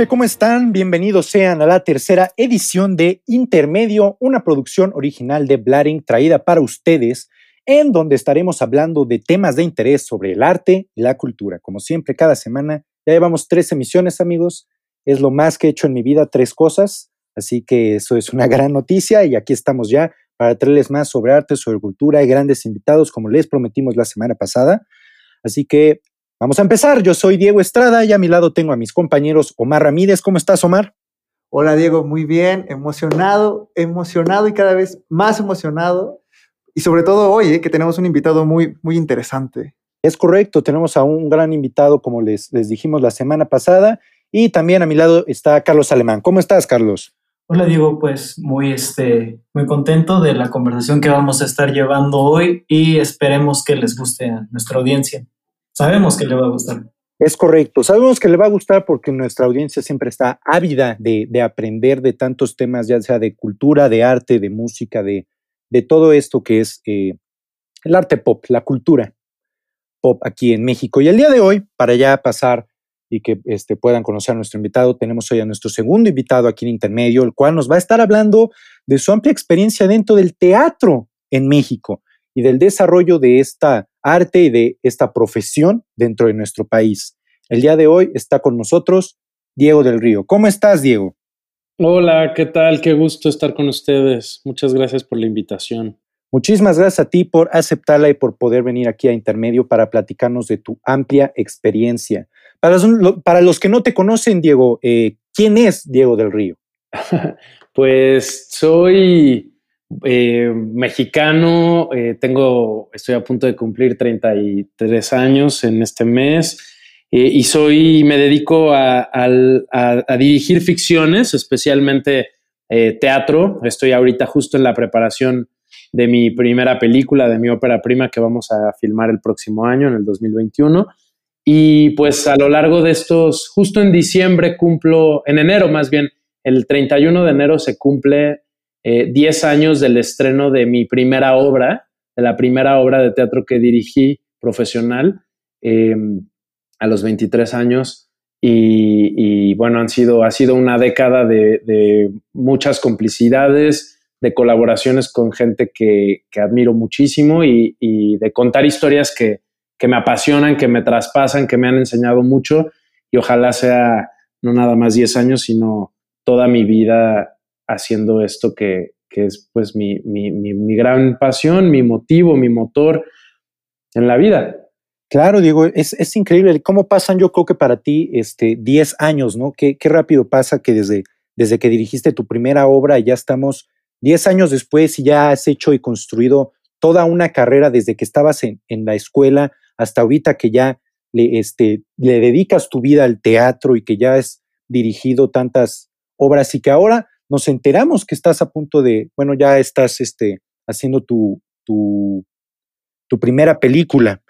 gente? ¿Cómo están? Bienvenidos sean a la tercera edición de Intermedio, una producción original de Blaring traída para ustedes, en donde estaremos hablando de temas de interés sobre el arte y la cultura. Como siempre, cada semana ya llevamos tres emisiones, amigos. Es lo más que he hecho en mi vida, tres cosas. Así que eso es una gran noticia y aquí estamos ya para traerles más sobre arte, sobre cultura y grandes invitados, como les prometimos la semana pasada. Así que Vamos a empezar. Yo soy Diego Estrada y a mi lado tengo a mis compañeros Omar Ramírez. ¿Cómo estás, Omar? Hola, Diego. Muy bien. Emocionado, emocionado y cada vez más emocionado. Y sobre todo hoy, eh, que tenemos un invitado muy, muy interesante. Es correcto. Tenemos a un gran invitado, como les, les dijimos la semana pasada. Y también a mi lado está Carlos Alemán. ¿Cómo estás, Carlos? Hola Diego, pues muy, este, muy contento de la conversación que vamos a estar llevando hoy y esperemos que les guste a nuestra audiencia. Sabemos que le va a gustar. Es correcto, sabemos que le va a gustar porque nuestra audiencia siempre está ávida de, aprender de tantos temas, ya sea de cultura, de arte, de música, de, de todo esto que es eh, el arte pop, la cultura pop aquí en México. Y el día de hoy, para ya pasar y que este, puedan conocer a nuestro invitado, tenemos hoy a nuestro segundo invitado aquí en Intermedio, el cual nos va a estar hablando de su amplia experiencia dentro del teatro en México y del desarrollo de esta arte y de esta profesión dentro de nuestro país. El día de hoy está con nosotros Diego del Río. ¿Cómo estás, Diego? Hola, ¿qué tal? Qué gusto estar con ustedes. Muchas gracias por la invitación. Muchísimas gracias a ti por aceptarla y por poder venir aquí a Intermedio para platicarnos de tu amplia experiencia. Para los, para los que no te conocen, Diego, eh, ¿quién es Diego del Río? pues soy eh, mexicano, eh, tengo, estoy a punto de cumplir 33 años en este mes eh, y soy, me dedico a, dirigir ficciones, especialmente teatro. Estoy ahorita justo en la preparación de mi primera película, de mi ópera prima que vamos a filmar el próximo año, en el 2021. Y pues a lo largo de estos, justo en diciembre cumplo, en enero más bien, el 31 de enero se cumple 10 eh, años del estreno de mi primera obra, de la primera obra de teatro que dirigí profesional em, a los 23 años. Y, bueno, han sido, ha sido una década de, muchas complicidades, de colaboraciones con gente que, admiro muchísimo y, de contar historias que, que me apasionan, que me traspasan, que me han enseñado mucho y ojalá sea no nada más 10 años, sino toda mi vida haciendo esto que, es pues mi, gran pasión, mi motivo, mi motor en la vida. Claro, Diego, es, increíble cómo pasan, yo creo que para ti, este, 10 años, ¿no? Qué, qué rápido pasa que desde, desde que dirigiste tu primera obra ya estamos 10 años después y ya has hecho y construido toda una carrera desde que estabas en, en la escuela hasta ahorita que ya le, este, le dedicas tu vida al teatro y que ya has dirigido tantas obras y que ahora nos enteramos que estás a punto de, bueno, ya estás este, haciendo tu, tu, tu primera película.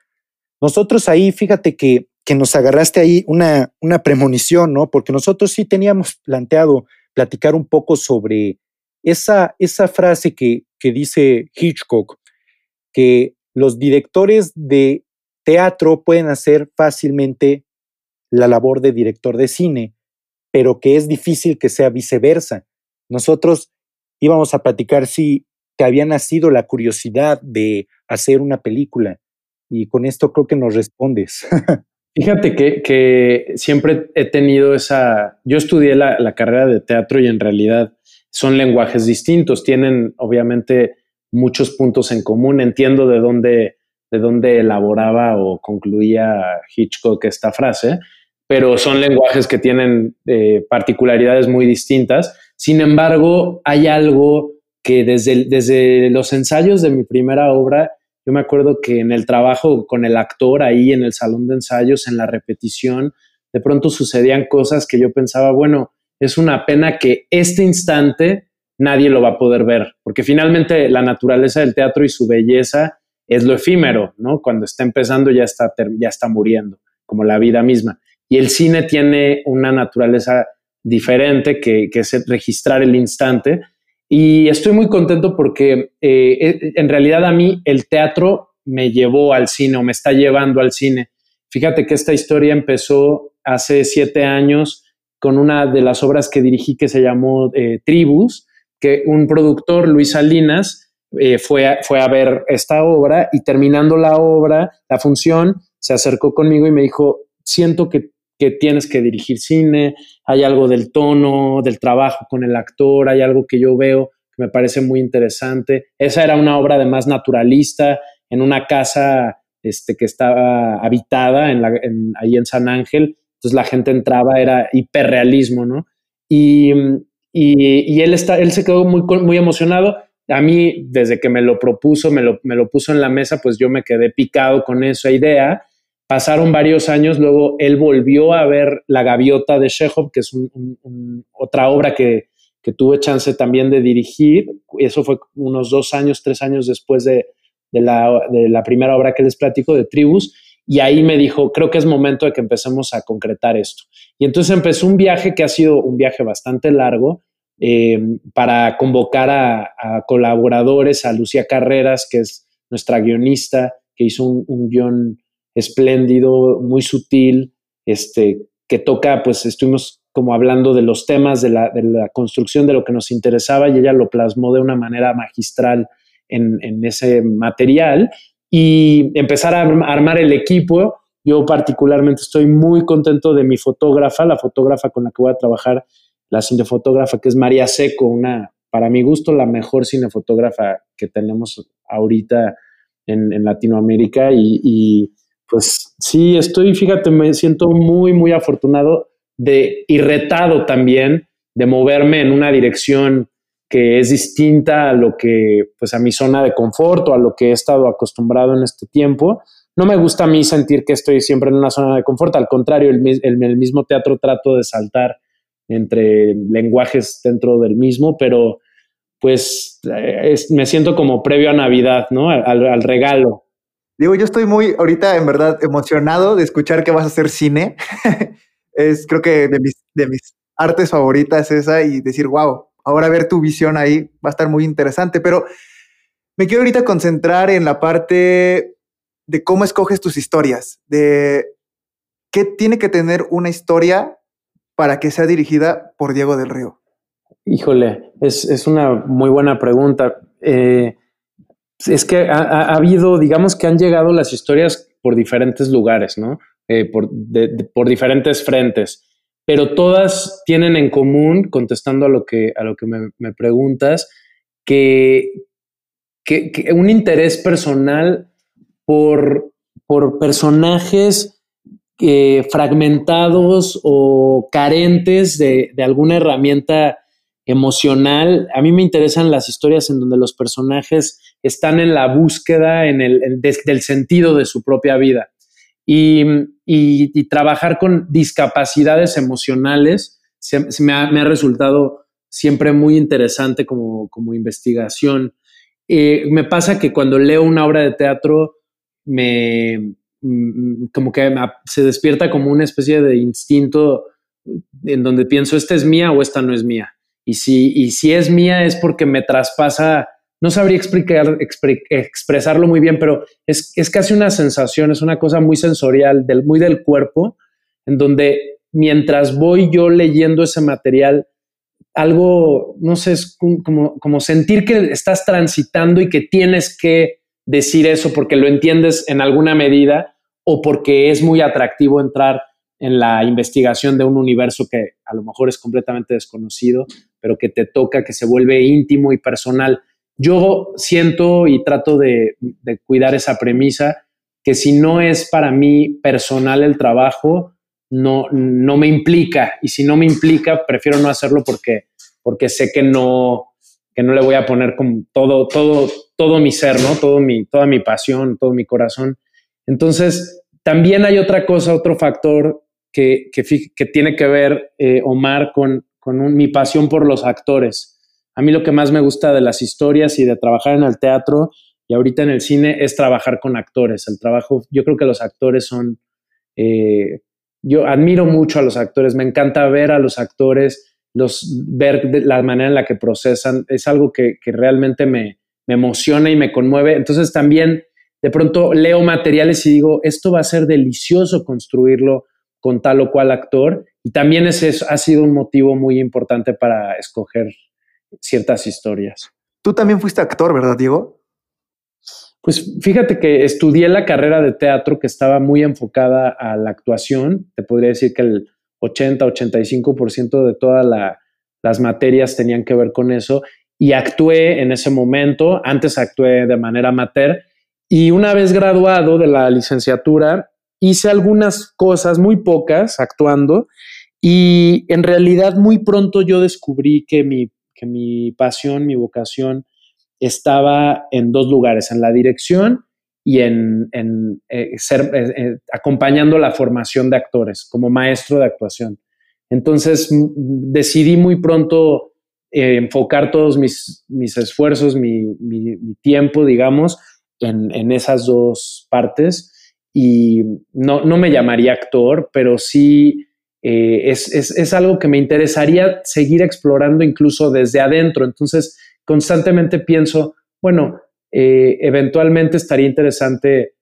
Nosotros ahí, fíjate que, que nos agarraste ahí una, una premonición, ¿no? Porque nosotros sí teníamos planteado platicar un poco sobre esa, esa frase que, que dice Hitchcock, que los directores de teatro pueden hacer fácilmente la labor de director de cine, pero que es difícil que sea viceversa nosotros íbamos a platicar si te había nacido la curiosidad de hacer una película y con esto creo que nos respondes. Fíjate que, siempre he tenido esa, yo estudié la, carrera de teatro y en realidad son lenguajes distintos, tienen obviamente muchos puntos en común, entiendo de dónde, de dónde elaboraba o concluía Hitchcock esta frase, pero son lenguajes que tienen eh, particularidades muy distintas sin embargo, hay algo que desde, desde los ensayos de mi primera obra, yo me acuerdo que en el trabajo con el actor ahí en el salón de ensayos, en la repetición, de pronto sucedían cosas que yo pensaba, bueno, es una pena que este instante nadie lo va a poder ver, porque finalmente la naturaleza del teatro y su belleza es lo efímero, ¿no? Cuando está empezando ya está, ya está muriendo, como la vida misma. Y el cine tiene una naturaleza diferente que, es registrar el instante. Y estoy muy contento porque eh, eh, en realidad a mí el teatro me llevó al cine o me está llevando al cine. Fíjate que esta historia empezó hace siete años con una de las obras que dirigí que se llamó eh, Tribus, que un productor, Luis Salinas, eh, fue, a, fue a ver esta obra y terminando la obra, la función, se acercó conmigo y me dijo, siento que, que tienes que dirigir cine, hay algo del tono, del trabajo con el actor, hay algo que yo veo que me parece muy interesante. Esa era una obra además naturalista, en una casa este, que estaba habitada en la, ahí en San Ángel, entonces la gente entraba, era hiperrealismo, ¿no? Y, y, él, está, él se quedó muy, muy emocionado. A mí, desde que me lo propuso, me lo, me lo puso en la mesa, pues yo me quedé picado con esa idea. Pasaron varios años, luego él volvió a ver La Gaviota de Chekhov, que es otra obra que, que tuve chance también de dirigir. Eso fue unos dos años, tres años después de, de la, primera obra que les platico, de Tribus, y ahí me dijo, creo que es momento de que empecemos a concretar esto. Y entonces empezó un viaje que ha sido un viaje bastante largo eh, para convocar a, colaboradores, a Lucía Carreras, que es nuestra guionista, que hizo un, guion espléndido, muy sutil, este, que toca, pues estuvimos como hablando de los temas, de la, de la construcción de lo que nos interesaba y ella lo plasmó de una manera magistral en, ese material y empezar a armar el equipo. Yo particularmente estoy muy contento de mi fotógrafa, la fotógrafa con la que voy a trabajar, la cinefotógrafa que es María Seco, una, para mi gusto, la mejor cinefotógrafa que tenemos ahorita en, Latinoamérica. Y, y, pues sí, estoy, fíjate, me siento muy, muy afortunado de, y retado también de moverme en una dirección que es distinta a lo que, pues a mi zona de confort o a lo que he estado acostumbrado en este tiempo. No me gusta a mí sentir que estoy siempre en una zona de confort, al contrario, el, el, mismo teatro trato de saltar entre lenguajes dentro del mismo, pero pues me siento como previo a Navidad, ¿no? Al, regalo. Digo, yo estoy muy ahorita en verdad emocionado de escuchar que vas a hacer cine. es creo que de mis, de mis artes favoritas esa y decir, wow, ahora ver tu visión ahí va a estar muy interesante, pero me quiero ahorita concentrar en la parte de cómo escoges tus historias, de qué tiene que tener una historia para que sea dirigida por Diego del Río. Híjole, es, una muy buena pregunta. Eh, es que ha, habido, digamos que han llegado las historias por diferentes lugares, ¿no? Eh, por, por diferentes frentes pero todas tienen en común, contestando a lo que, a lo que me, preguntas, que, un interés personal por, por personajes eh, fragmentados o carentes de, alguna herramienta emocional. A mí me interesan las historias en donde los personajes están en la búsqueda en el, del sentido de su propia vida y, trabajar con discapacidades emocionales me, ha, resultado siempre muy interesante como, investigación. Eh, me pasa que cuando leo una obra de teatro, me mm, como que se despierta como una especie de instinto en donde pienso, esta es mía o esta no es mía. Y si, y si es mía es porque me traspasa no sabría explicar, expresarlo muy bien, pero es, casi una sensación, es una cosa muy sensorial, del, muy del cuerpo, en donde mientras voy yo leyendo ese material, algo, no sé, es como, como sentir que estás transitando y que tienes que decir eso porque lo entiendes en alguna medida o porque es muy atractivo entrar en la investigación de un universo que a lo mejor es completamente desconocido, pero que te toca, que se vuelve íntimo y personal. Yo siento y trato de, cuidar esa premisa que si no es para mí personal el trabajo, no, no me implica. Y si no me implica, prefiero no hacerlo porque, porque sé que no, que no le voy a poner todo, todo, todo mi ser, ¿no? Todo mi, toda mi pasión, todo mi corazón. Entonces, también hay otra cosa, otro factor que, que, tiene que ver, eh, Omar, con, con mi pasión por los actores. A mí lo que más me gusta de las historias y de trabajar en el teatro y ahorita en el cine es trabajar con actores. El trabajo, yo creo que los actores son, eh, yo admiro mucho a los actores, me encanta ver a los actores, los, ver la manera en la que procesan, es algo que, realmente me, me emociona y me conmueve. Entonces también de pronto leo materiales y digo, esto va a ser delicioso construirlo con tal o cual actor y también ese ha sido un motivo muy importante para escoger ciertas historias. Tú también fuiste actor, ¿verdad, Diego? Pues fíjate que estudié la carrera de teatro que estaba muy enfocada a la actuación. Te podría decir que el 80-85% de todas las materias tenían que ver con eso. Y actué en ese momento. Antes actué de manera amateur. Y una vez graduado de la licenciatura, hice algunas cosas, muy pocas, actuando. Y en realidad muy pronto yo descubrí que mi, que mi pasión, mi vocación estaba en dos lugares, en la dirección y en, eh, ser, eh, eh, acompañando la formación de actores como maestro de actuación. Entonces decidí muy pronto enfocar todos mis, esfuerzos, mi, tiempo, digamos, en, esas dos partes. Y no, no me llamaría actor, pero sí es, es, es algo que me interesaría seguir explorando incluso desde adentro. Entonces, constantemente pienso, bueno, eh, eventualmente estaría interesante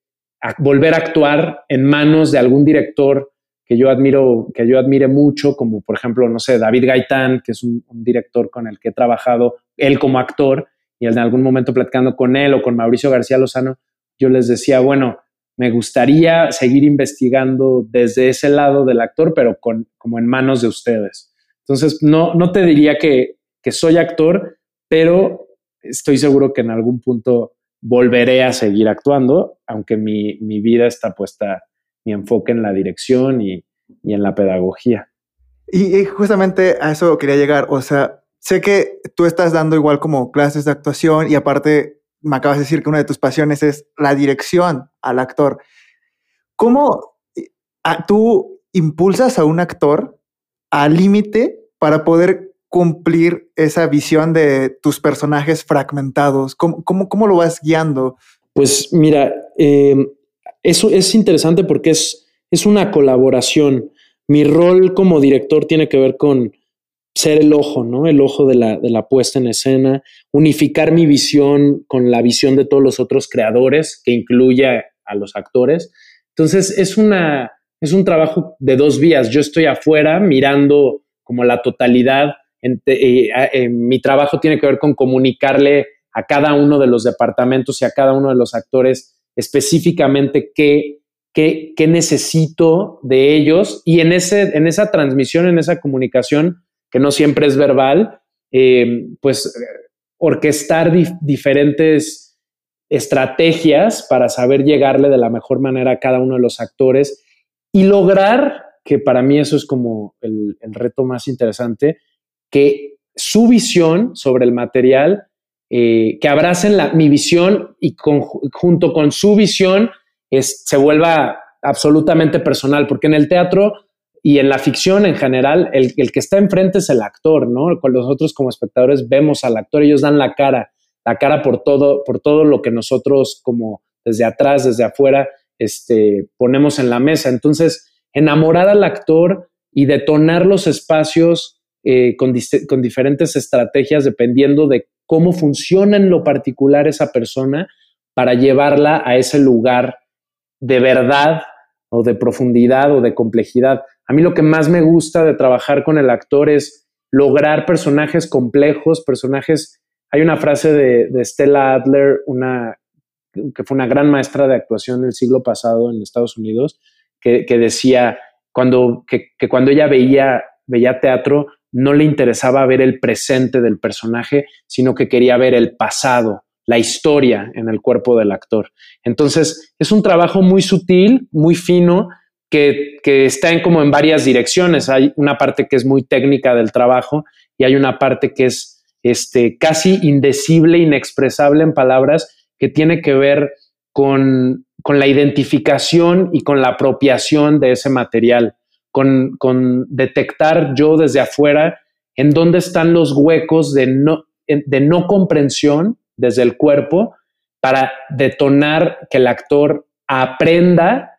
volver a actuar en manos de algún director que yo admiro, que yo admire mucho, como por ejemplo, no sé, David Gaitán, que es un, director con el que he trabajado, él como actor, y en algún momento platicando con él o con Mauricio García Lozano, yo les decía, bueno, me gustaría seguir investigando desde ese lado del actor, pero como en manos de ustedes. Entonces, no, te diría que, soy actor, pero estoy seguro que en algún punto volveré a seguir actuando, aunque mi, vida está puesta, mi enfoque en la dirección y, en la pedagogía. Y, justamente a eso quería llegar, o sea, sé que tú estás dando igual como clases de actuación y aparte me acabas de decir que una de tus pasiones es la dirección al actor. ¿Cómo eh, tú impulsas a un actor al límite para poder cumplir esa visión de tus personajes fragmentados? ¿Cómo, cómo, lo vas guiando? Pues mira, eh, eso es interesante porque es, es una colaboración. Mi rol como director tiene que ver con ser el ojo, ¿no? El ojo de la, de la puesta en escena, unificar mi visión con la visión de todos los otros creadores, que incluye a los actores. Entonces, es, una, es un trabajo de dos vías. Yo estoy afuera mirando como la totalidad mi trabajo tiene que ver con comunicarle a cada uno de los departamentos y a cada uno de los actores específicamente qué, qué, necesito de ellos y en, ese, en esa transmisión, en esa comunicación, que no siempre es verbal, eh, pues orquestar diferentes estrategias para saber llegarle de la mejor manera a cada uno de los actores y lograr, que para mí eso es como el, reto más interesante, que su visión sobre el material, eh, que abracen la, mi visión y junto con su visión se vuelva absolutamente personal, porque en el teatro y en la ficción en general, el, que está enfrente es el actor, ¿no? Con nosotros como espectadores vemos al actor, ellos dan la cara, la cara por todo, por todo lo que nosotros como desde atrás, desde afuera, este, ponemos en la mesa. Entonces, enamorar al actor y detonar los espacios eh, con, diferentes estrategias dependiendo de cómo funciona en lo particular esa persona para llevarla a ese lugar de verdad o de profundidad o de complejidad. A mí lo que más me gusta de trabajar con el actor es lograr personajes complejos, personajes... Hay una frase de, Stella Adler, una, que fue una gran maestra de actuación del siglo pasado en Estados Unidos, que, decía cuando, que, que, cuando ella veía, veía teatro, no le interesaba ver el presente del personaje, sino que quería ver el pasado, la historia en el cuerpo del actor. Entonces, es un trabajo muy sutil, muy fino, que, está en como en varias direcciones. Hay una parte que es muy técnica del trabajo y hay una parte que es este, casi indecible, inexpresable en palabras, que tiene que ver con, con la identificación y con la apropiación de ese material con, detectar yo desde afuera en dónde están los huecos de no, de no comprensión desde el cuerpo para detonar que el actor aprenda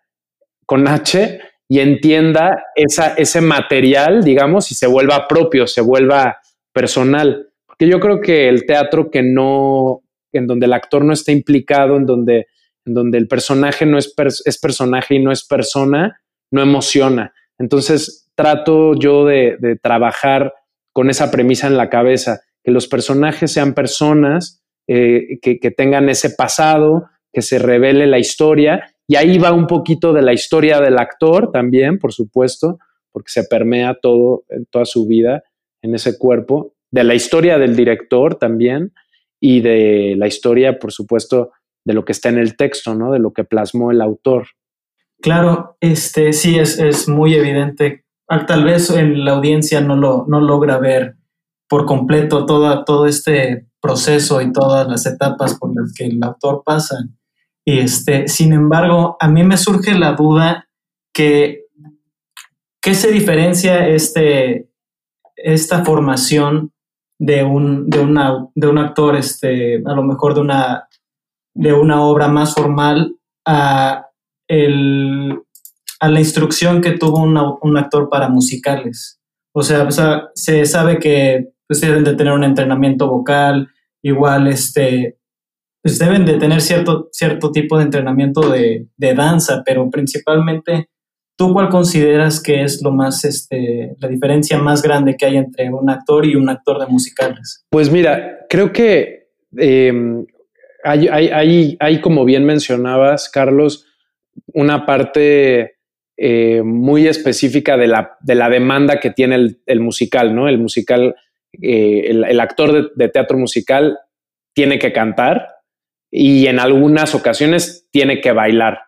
con H y entienda ese material, digamos, y se vuelva propio, se vuelva personal. Porque yo creo que el teatro que no, en donde el actor no está implicado, en donde, el personaje no es, personaje y no es persona, no emociona. Entonces, trato yo de, trabajar con esa premisa en la cabeza, que los personajes sean personas eh, que tengan ese pasado, que se revele la historia, y ahí va un poquito de la historia del actor también, por supuesto, porque se permea todo en toda su vida en ese cuerpo, de la historia del director también y de la historia, por supuesto, de lo que está en el texto, ¿no? De lo que plasmó el autor. Claro, este sí es, es muy evidente. Tal vez en la audiencia no lo no logra ver por completo toda, todo este proceso y todas las etapas por las que el autor pasa. Y este, sin embargo, a mí me surge la duda que ¿qué se diferencia este, esta formación de un, de, una, de un actor, este, a lo mejor de una, de una obra más formal, a, el, a la instrucción que tuvo un actor para musicales? O sea, se sabe que pues, deben de tener un entrenamiento vocal, igual este, pues deben de tener cierto, cierto tipo de entrenamiento de, de danza, pero principalmente ¿Tú cuál consideras que es lo más, este, la diferencia más grande que hay entre un actor y un actor de musicales? Pues mira, creo que em, hay, hay, hay, como bien mencionabas, Carlos, una parte eh, muy específica de la, de la, demanda que tiene el, musical, ¿no? El musical, eh, el, actor de, de teatro musical tiene que cantar y en algunas ocasiones tiene que bailar.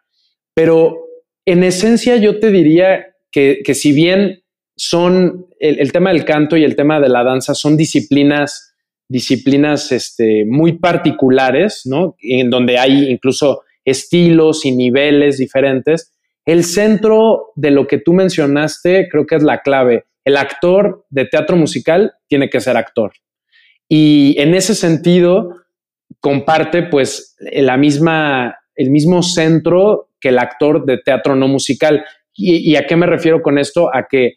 Pero en esencia yo te diría que, si bien son el, tema del canto y el tema de la danza son disciplinas, disciplinas este, muy particulares, ¿no? En donde hay incluso estilos y niveles diferentes. El centro de lo que tú mencionaste creo que es la clave. El actor de teatro musical tiene que ser actor. Y en ese sentido comparte pues la misma, el mismo centro que el actor de teatro no musical. ¿Y, a qué me refiero con esto? A que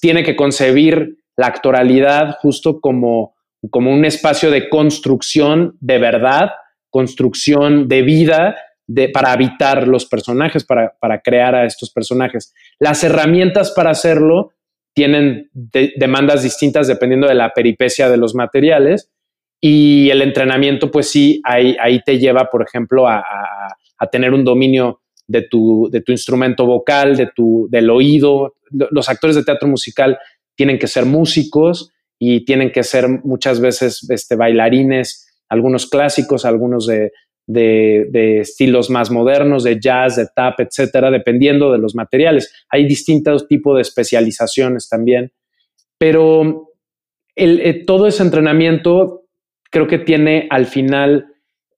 tiene que concebir la actoralidad justo como, como un espacio de construcción de verdad, construcción de vida, de, para habitar los personajes, para, crear a estos personajes. Las herramientas para hacerlo tienen demandas distintas dependiendo de la peripecia de los materiales y el entrenamiento, pues sí, ahí, ahí te lleva, por ejemplo, a, a tener un dominio de tu, de tu instrumento vocal, de tu, del oído. Los actores de teatro musical tienen que ser músicos y tienen que ser muchas veces este, bailarines, algunos clásicos, algunos de, de, estilos más modernos, de jazz, de tap, etcétera, dependiendo de los materiales. Hay distintos tipos de especializaciones también, pero el, eh, todo ese entrenamiento creo que tiene al final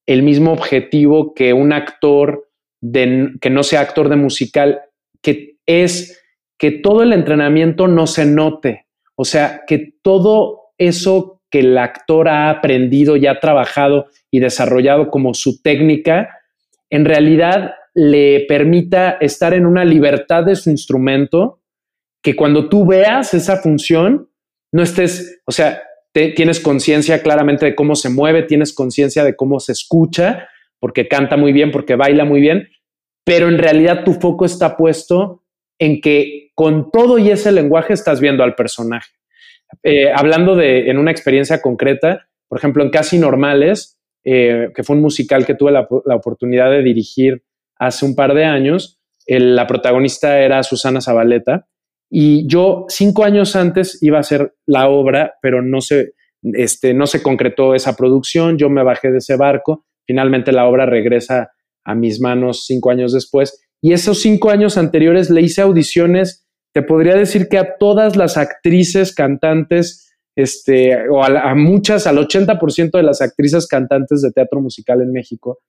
el mismo objetivo que un actor de, que no sea actor de musical, que es que todo el entrenamiento no se note, o sea, que todo eso que el actor ha aprendido y ha trabajado y desarrollado como su técnica, en realidad le permita estar en una libertad de su instrumento, que cuando tú veas esa función, no estés, o sea, tienes conciencia claramente de cómo se mueve, tienes conciencia de cómo se escucha, porque canta muy bien, porque baila muy bien, pero en realidad tu foco está puesto en que con todo y ese lenguaje estás viendo al personaje. Eh, hablando de en una experiencia concreta, por ejemplo, en Casi Normales, eh, que fue un musical que tuve la, oportunidad de dirigir hace un par de años, la protagonista era Susana Zabaleta y yo cinco años antes iba a hacer la obra, pero no se, este, no se concretó esa producción, yo me bajé de ese barco, finalmente la obra regresa a mis manos cinco años después y esos cinco años anteriores le hice audiciones, te podría decir que a todas las actrices, cantantes, este, o a, muchas, al 80% de las actrices cantantes de teatro musical en México,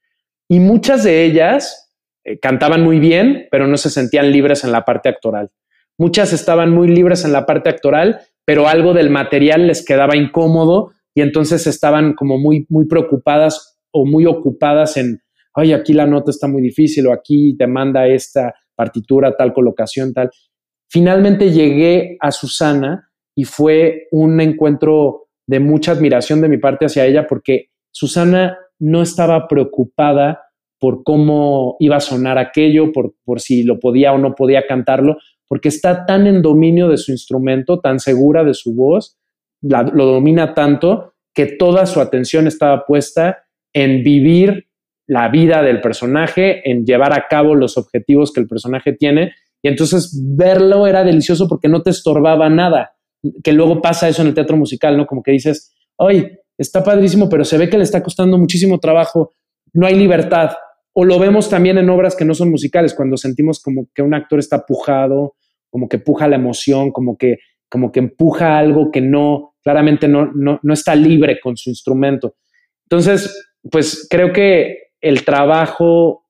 y muchas de ellas eh, cantaban muy bien, pero no se sentían libres en la parte actoral. Muchas estaban muy libres en la parte actoral, pero algo del material les quedaba incómodo y entonces estaban como muy, muy preocupadas o muy ocupadas en, ay, aquí la nota está muy difícil o aquí te manda esta partitura, tal colocación, tal. Finalmente llegué a Susana y fue un encuentro de mucha admiración de mi parte hacia ella porque Susana no estaba preocupada por cómo iba a sonar aquello, por, por si lo podía o no podía cantarlo, porque está tan en dominio de su instrumento, tan segura de su voz, lo domina tanto que toda su atención estaba puesta en vivir la vida del personaje, en llevar a cabo los objetivos que el personaje tiene. Y entonces verlo era delicioso porque no te estorbaba nada, que luego pasa eso en el teatro musical, ¿no? Como que dices, oye, está padrísimo, pero se ve que le está costando muchísimo trabajo, no hay libertad. O lo vemos también en obras que no son musicales, cuando sentimos como que un actor está pujado, como que puja la emoción, como que, como que empuja algo que no, claramente no, no, no está libre con su instrumento. Entonces, pues creo que el trabajo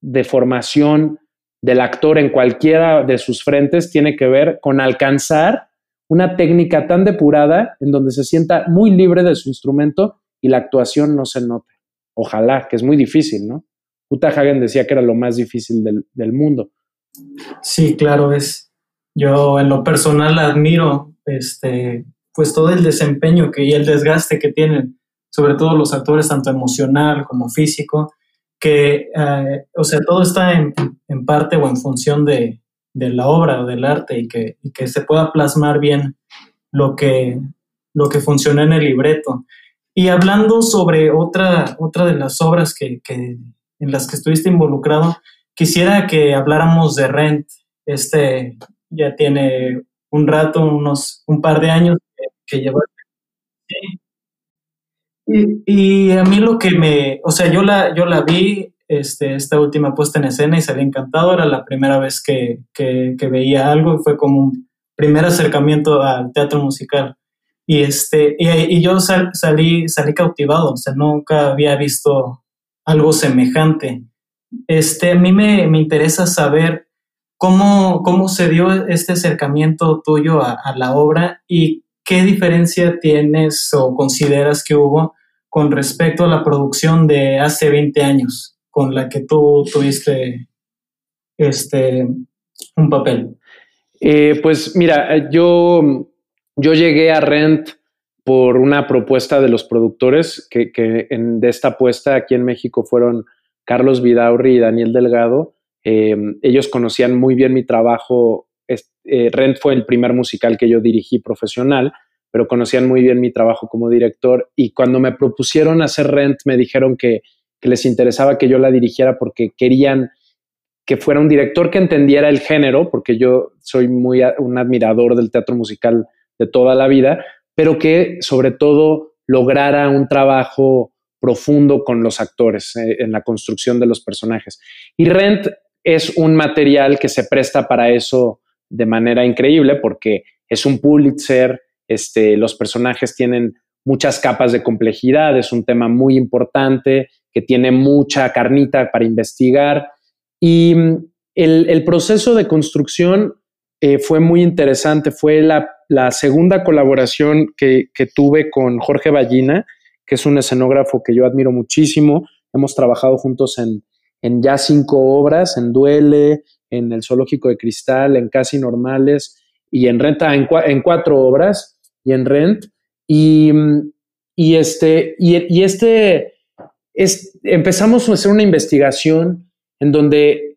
de formación del actor en cualquiera de sus frentes tiene que ver con alcanzar una técnica tan depurada en donde se sienta muy libre de su instrumento y la actuación no se note. Ojalá, que es muy difícil, ¿no? Uta Hagen decía que era lo más difícil del, del mundo. Sí, claro, es. Yo en lo personal admiro este, pues todo el desempeño que, y el desgaste que tienen, sobre todo los actores, tanto emocional como físico, que, eh, o sea, todo está en, en, parte o en función de, de la obra o del arte y que, que, se pueda plasmar bien lo que, lo que funciona en el libreto. Y hablando sobre otra, otra de las obras que, que, en las que estuviste involucrado, quisiera que habláramos de Rent. Este ya tiene un rato, unos un par de años que, que Sí. Y, a mí lo que me, o sea, yo la, yo la vi, este, esta última puesta en escena y salí encantado, era la primera vez que, que, veía algo y fue como un primer acercamiento al teatro musical. Y, este, y, yo salí, salí cautivado, o sea, nunca había visto algo semejante. Este, a mí me, me interesa saber cómo, cómo se dio este acercamiento tuyo a, la obra y ¿qué diferencia tienes o consideras que hubo con respecto a la producción de hace 20 años con la que tú tuviste este, un papel? Eh, pues mira, yo, yo llegué a Rent por una propuesta de los productores que, en, de esta apuesta aquí en México fueron Carlos Vidaurri y Daniel Delgado. Eh, ellos conocían muy bien mi trabajo eh, Rent fue el primer musical que yo dirigí profesional, pero conocían muy bien mi trabajo como director y cuando me propusieron hacer Rent me dijeron que, les interesaba que yo la dirigiera porque querían que fuera un director que entendiera el género, porque yo soy muy un admirador del teatro musical de toda la vida, pero que sobre todo lograra un trabajo profundo con los actores eh, en la construcción de los personajes. Y Rent es un material que se presta para eso de manera increíble porque es un Pulitzer, este, los personajes tienen muchas capas de complejidad, es un tema muy importante que tiene mucha carnita para investigar y mm, el, proceso de construcción eh, fue muy interesante, fue la, segunda colaboración que, tuve con Jorge Ballina, que es un escenógrafo que yo admiro muchísimo, hemos trabajado juntos en, en ya cinco obras, en Duele, en el Zoológico de Cristal, en Casi Normales y en Renta, en, cuatro obras y en Rent. Y, y este, y, este es, empezamos a hacer una investigación en donde,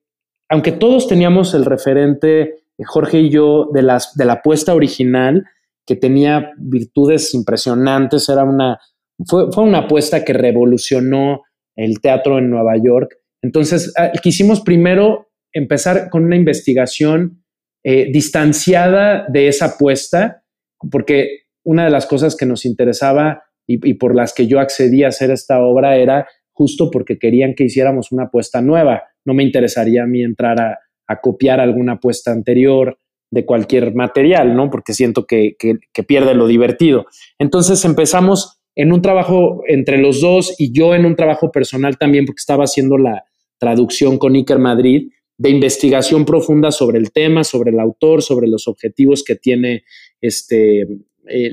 aunque todos teníamos el referente, Jorge y yo, de, las, de la apuesta original, que tenía virtudes impresionantes, era una, fue, fue una apuesta que revolucionó el teatro en Nueva York. Entonces, ah, quisimos primero empezar con una investigación eh, distanciada de esa apuesta, porque una de las cosas que nos interesaba y, por las que yo accedí a hacer esta obra era justo porque querían que hiciéramos una apuesta nueva. No me interesaría a mí entrar a, copiar alguna apuesta anterior de cualquier material, ¿no? Porque siento que, que, pierde lo divertido. Entonces empezamos en un trabajo entre los dos y yo en un trabajo personal también, porque estaba haciendo la traducción con Iker Madrid de investigación profunda sobre el tema, sobre el autor, sobre los objetivos que tiene este, eh,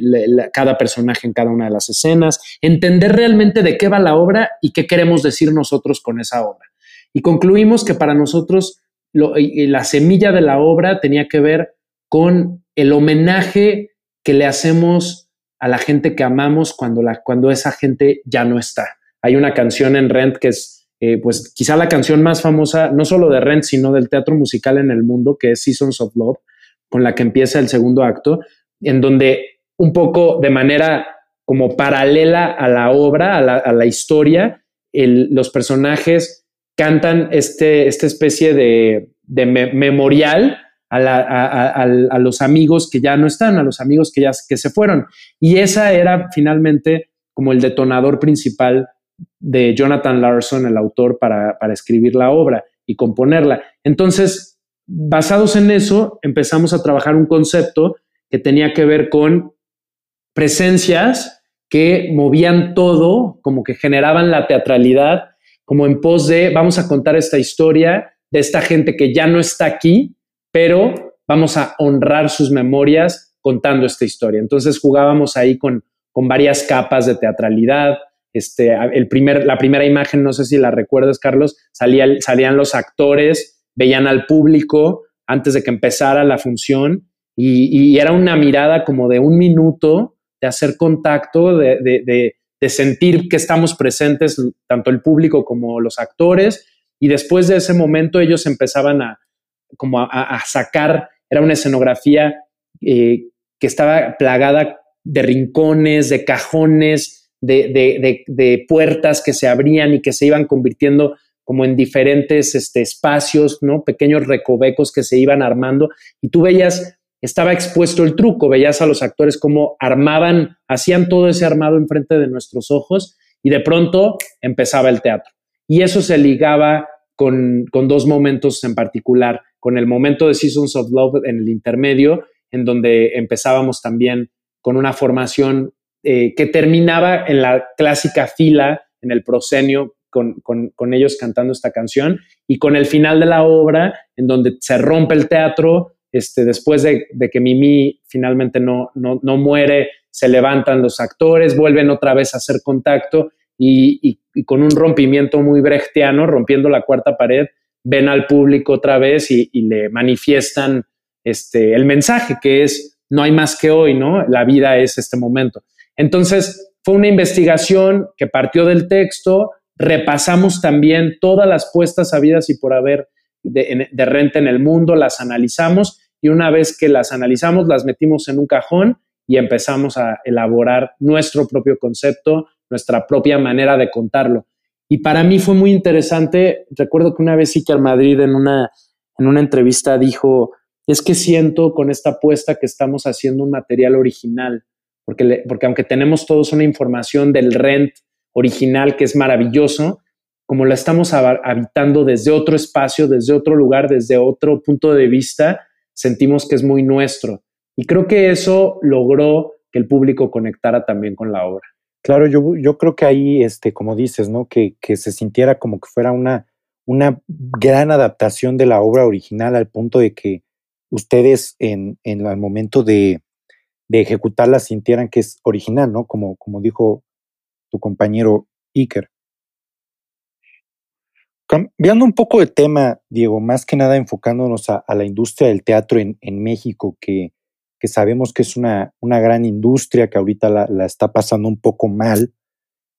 cada personaje en cada una de las escenas, entender realmente de qué va la obra y qué queremos decir nosotros con esa obra. Y concluimos que para nosotros la semilla de la obra tenía que ver con el homenaje que le hacemos a la gente que amamos cuando, cuando esa gente ya no está. Hay una canción en Rent que es eh, pues quizá la canción más famosa, no solo de Rent, sino del teatro musical en el mundo, que es Seasons of Love, con la que empieza el segundo acto, en donde un poco de manera como paralela a la obra, a la, historia, los personajes cantan este, esta especie de, memorial a, los amigos que ya no están, a los amigos que ya que se fueron. Y esa era finalmente como el detonador principal de Jonathan Larson, el autor, para, para escribir la obra y componerla. Entonces, basados en eso, empezamos a trabajar un concepto que tenía que ver con presencias que movían todo, como que generaban la teatralidad, como en pos de vamos a contar esta historia de esta gente que ya no está aquí, pero vamos a honrar sus memorias contando esta historia. Entonces jugábamos ahí con, con varias capas de teatralidad. Este, el primer, la primera imagen, no sé si la recuerdas, Carlos, salía, salían los actores, veían al público antes de que empezara la función y, era una mirada como de un minuto de hacer contacto, de, sentir que estamos presentes, tanto el público como los actores, y después de ese momento ellos empezaban a, como a, sacar, era una escenografía eh, que estaba plagada de rincones, de cajones, de, de, puertas que se abrían y que se iban convirtiendo como en diferentes este, espacios, ¿no? Pequeños recovecos que se iban armando y tú veías, estaba expuesto el truco, veías a los actores como armaban, hacían todo ese armado enfrente de nuestros ojos y de pronto empezaba el teatro. Y eso se ligaba con, con dos momentos en particular con el momento de Seasons of Love en el intermedio, en donde empezábamos también con una formación eh, que terminaba en la clásica fila, en el proscenio, con, ellos cantando esta canción, y con el final de la obra, en donde se rompe el teatro, este, después de, que Mimi finalmente no, muere, se levantan los actores, vuelven otra vez a hacer contacto y, y con un rompimiento muy brechtiano, rompiendo la cuarta pared, ven al público otra vez y, le manifiestan este, el mensaje que es, no hay más que hoy, ¿no? La vida es este momento. Entonces, fue una investigación que partió del texto, repasamos también todas las puestas habidas y por haber de, de, renta en el mundo, las analizamos y una vez que las analizamos, las metimos en un cajón y empezamos a elaborar nuestro propio concepto, nuestra propia manera de contarlo. Y para mí fue muy interesante. Recuerdo que una vez al Madrid en una, en una entrevista dijo, es que siento con esta apuesta que estamos haciendo un material original, porque, porque aunque tenemos todos una información del rent original que es maravilloso, como la estamos habitando desde otro espacio, desde otro lugar, desde otro punto de vista, sentimos que es muy nuestro. Y creo que eso logró que el público conectara también con la obra. Claro, yo, yo creo que ahí, este, como dices, ¿no? Que, que se sintiera como que fuera una, una gran adaptación de la obra original al punto de que ustedes en, en el momento de, de ejecutarla sintieran que es original, ¿no? Como, como dijo tu compañero Iker. Cambiando un poco de tema, Diego, más que nada enfocándonos a, la industria del teatro en, México, que, sabemos que es una, gran industria que ahorita la, está pasando un poco mal,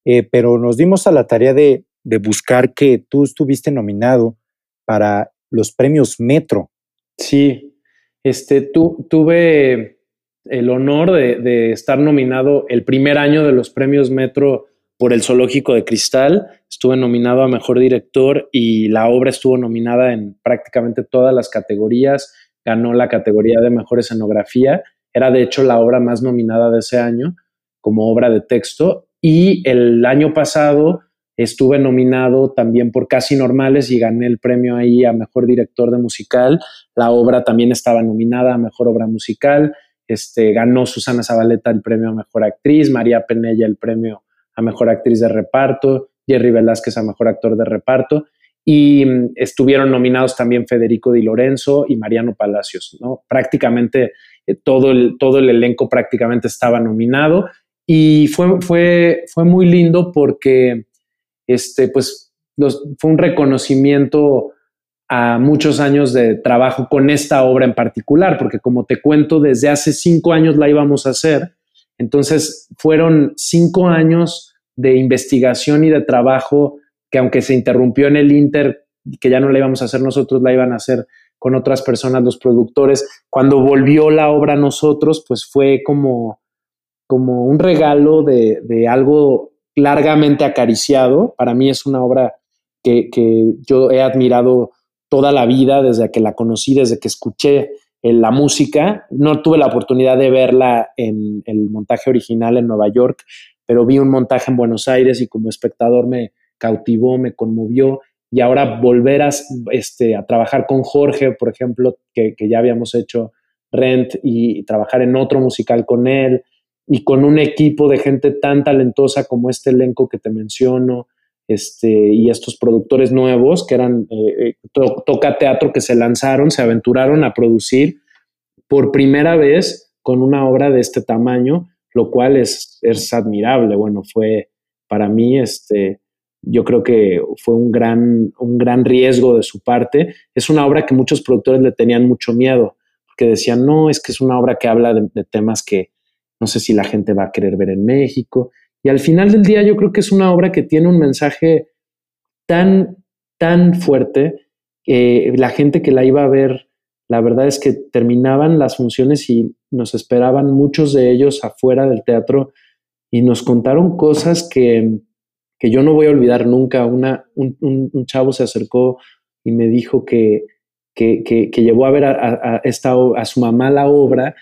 eh, pero nos dimos a la tarea de, buscar que tú estuviste nominado para los premios Metro. Sí, este, tu, tuve el honor de, estar nominado el primer año de los premios Metro por el Zoológico de Cristal. Estuve nominado a Mejor Director y la obra estuvo nominada en prácticamente todas las categorías ganó la categoría de mejor escenografía. Era de hecho la obra más nominada de ese año como obra de texto. Y el año pasado estuve nominado también por Casi Normales y gané el premio ahí a mejor director de musical. La obra también estaba nominada a mejor obra musical. Este, ganó Susana Zabaleta el premio a mejor actriz, María Penella el premio a mejor actriz de reparto, Jerry Velázquez a mejor actor de reparto y mm, estuvieron nominados también Federico Di Lorenzo y Mariano Palacios, ¿no? Prácticamente eh, todo, el, todo el elenco prácticamente estaba nominado y fue, fue, fue muy lindo porque este, pues, fue un reconocimiento a muchos años de trabajo con esta obra en particular, porque como te cuento, desde hace cinco años la íbamos a hacer, entonces fueron cinco años de investigación y de trabajo que aunque se interrumpió en el Inter, que ya no la íbamos a hacer nosotros, la iban a hacer con otras personas, los productores. Cuando volvió la obra a nosotros, pues fue como, como un regalo de, de algo largamente acariciado. Para mí es una obra que, que, yo he admirado toda la vida, desde que la conocí, desde que escuché en la música. No tuve la oportunidad de verla en el montaje original en Nueva York, pero vi un montaje en Buenos Aires y como espectador me cautivó, me conmovió y ahora volver a, este, a trabajar con Jorge, por ejemplo, que, ya habíamos hecho Rent y trabajar en otro musical con él y con un equipo de gente tan talentosa como este elenco que te menciono, este, y estos productores nuevos que eran eh, eh, Toca Teatro que se lanzaron, se aventuraron a producir por primera vez con una obra de este tamaño, lo cual es, es admirable. Bueno, fue para mí este, yo creo que fue un gran, un gran riesgo de su parte. Es una obra que muchos productores le tenían mucho miedo, porque decían, no, es que es una obra que habla de, temas que no sé si la gente va a querer ver en México. Y al final del día yo creo que es una obra que tiene un mensaje tan, tan fuerte que la gente que la iba a ver, la verdad es que terminaban las funciones y nos esperaban muchos de ellos afuera del teatro y nos contaron cosas que que yo no voy a olvidar nunca. Un, chavo se acercó y me dijo que, que, llevó a ver a, esta, a su mamá la obra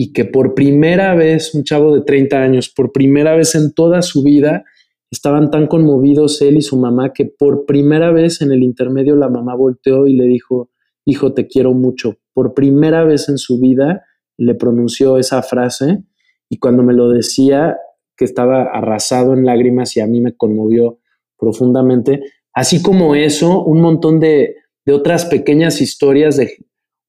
y que por primera vez, un chavo de 30 años, por primera vez en toda su vida, estaban tan conmovidos él y su mamá que por primera vez en el intermedio la mamá volteó y le dijo, hijo, te quiero mucho. Por primera vez en su vida le pronunció esa frase y cuando me lo decía, que estaba arrasado en lágrimas y a mí me conmovió profundamente. Así como eso, un montón de, otras pequeñas historias de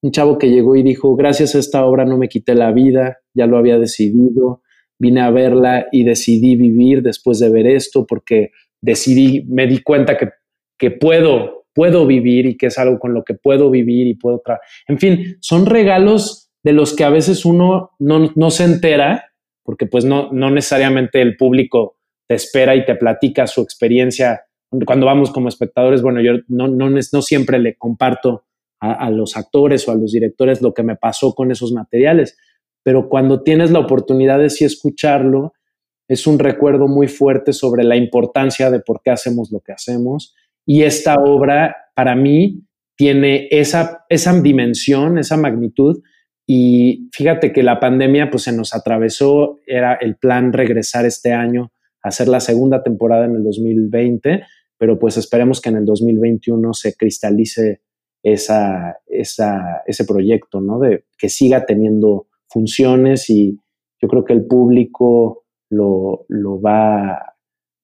un chavo que llegó y dijo, gracias a esta obra no me quité la vida, ya lo había decidido, vine a verla y decidí vivir después de ver esto porque decidí, me di cuenta que, que puedo, puedo vivir y que es algo con lo que puedo vivir y puedo trabajar. En fin, son regalos de los que a veces uno no, no se entera porque pues no, no necesariamente el público te espera y te platica su experiencia. Cuando vamos como espectadores, bueno, yo no, no, no siempre le comparto a, los actores o a los directores lo que me pasó con esos materiales, pero cuando tienes la oportunidad de sí escucharlo, es un recuerdo muy fuerte sobre la importancia de por qué hacemos lo que hacemos. Y esta obra, para mí, tiene esa, esa dimensión, esa magnitud, y fíjate que la pandemia pues se nos atravesó, era el plan regresar este año a hacer la segunda temporada en el 2020, pero pues esperemos que en el 2021 se cristalice esa, ese proyecto, ¿no? De que siga teniendo funciones y yo creo que el público lo, lo, va,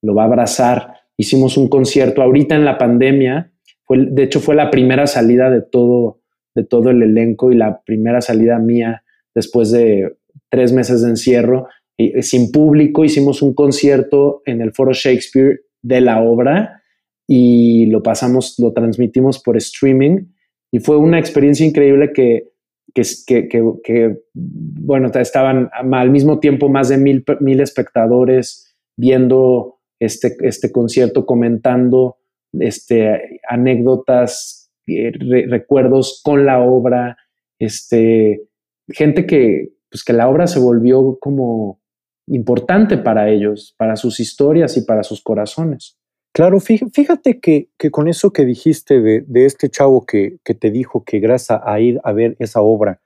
lo va a abrazar. Hicimos un concierto ahorita en la pandemia, fue, de hecho fue la primera salida de todo de todo el elenco y la primera salida mía después de tres meses de encierro, y, sin público, hicimos un concierto en el Foro Shakespeare de la obra y lo pasamos, lo transmitimos por streaming y fue una experiencia increíble que, que, bueno, estaban al mismo tiempo más de mil, mil espectadores viendo este, este concierto, comentando este, anécdotas eh, recuerdos con la obra, este, gente que, pues que la obra se volvió como importante para ellos, para sus historias y para sus corazones. Claro, fíjate que, que con eso que dijiste de, de este chavo que, que, te dijo que gracias a ir a ver esa obra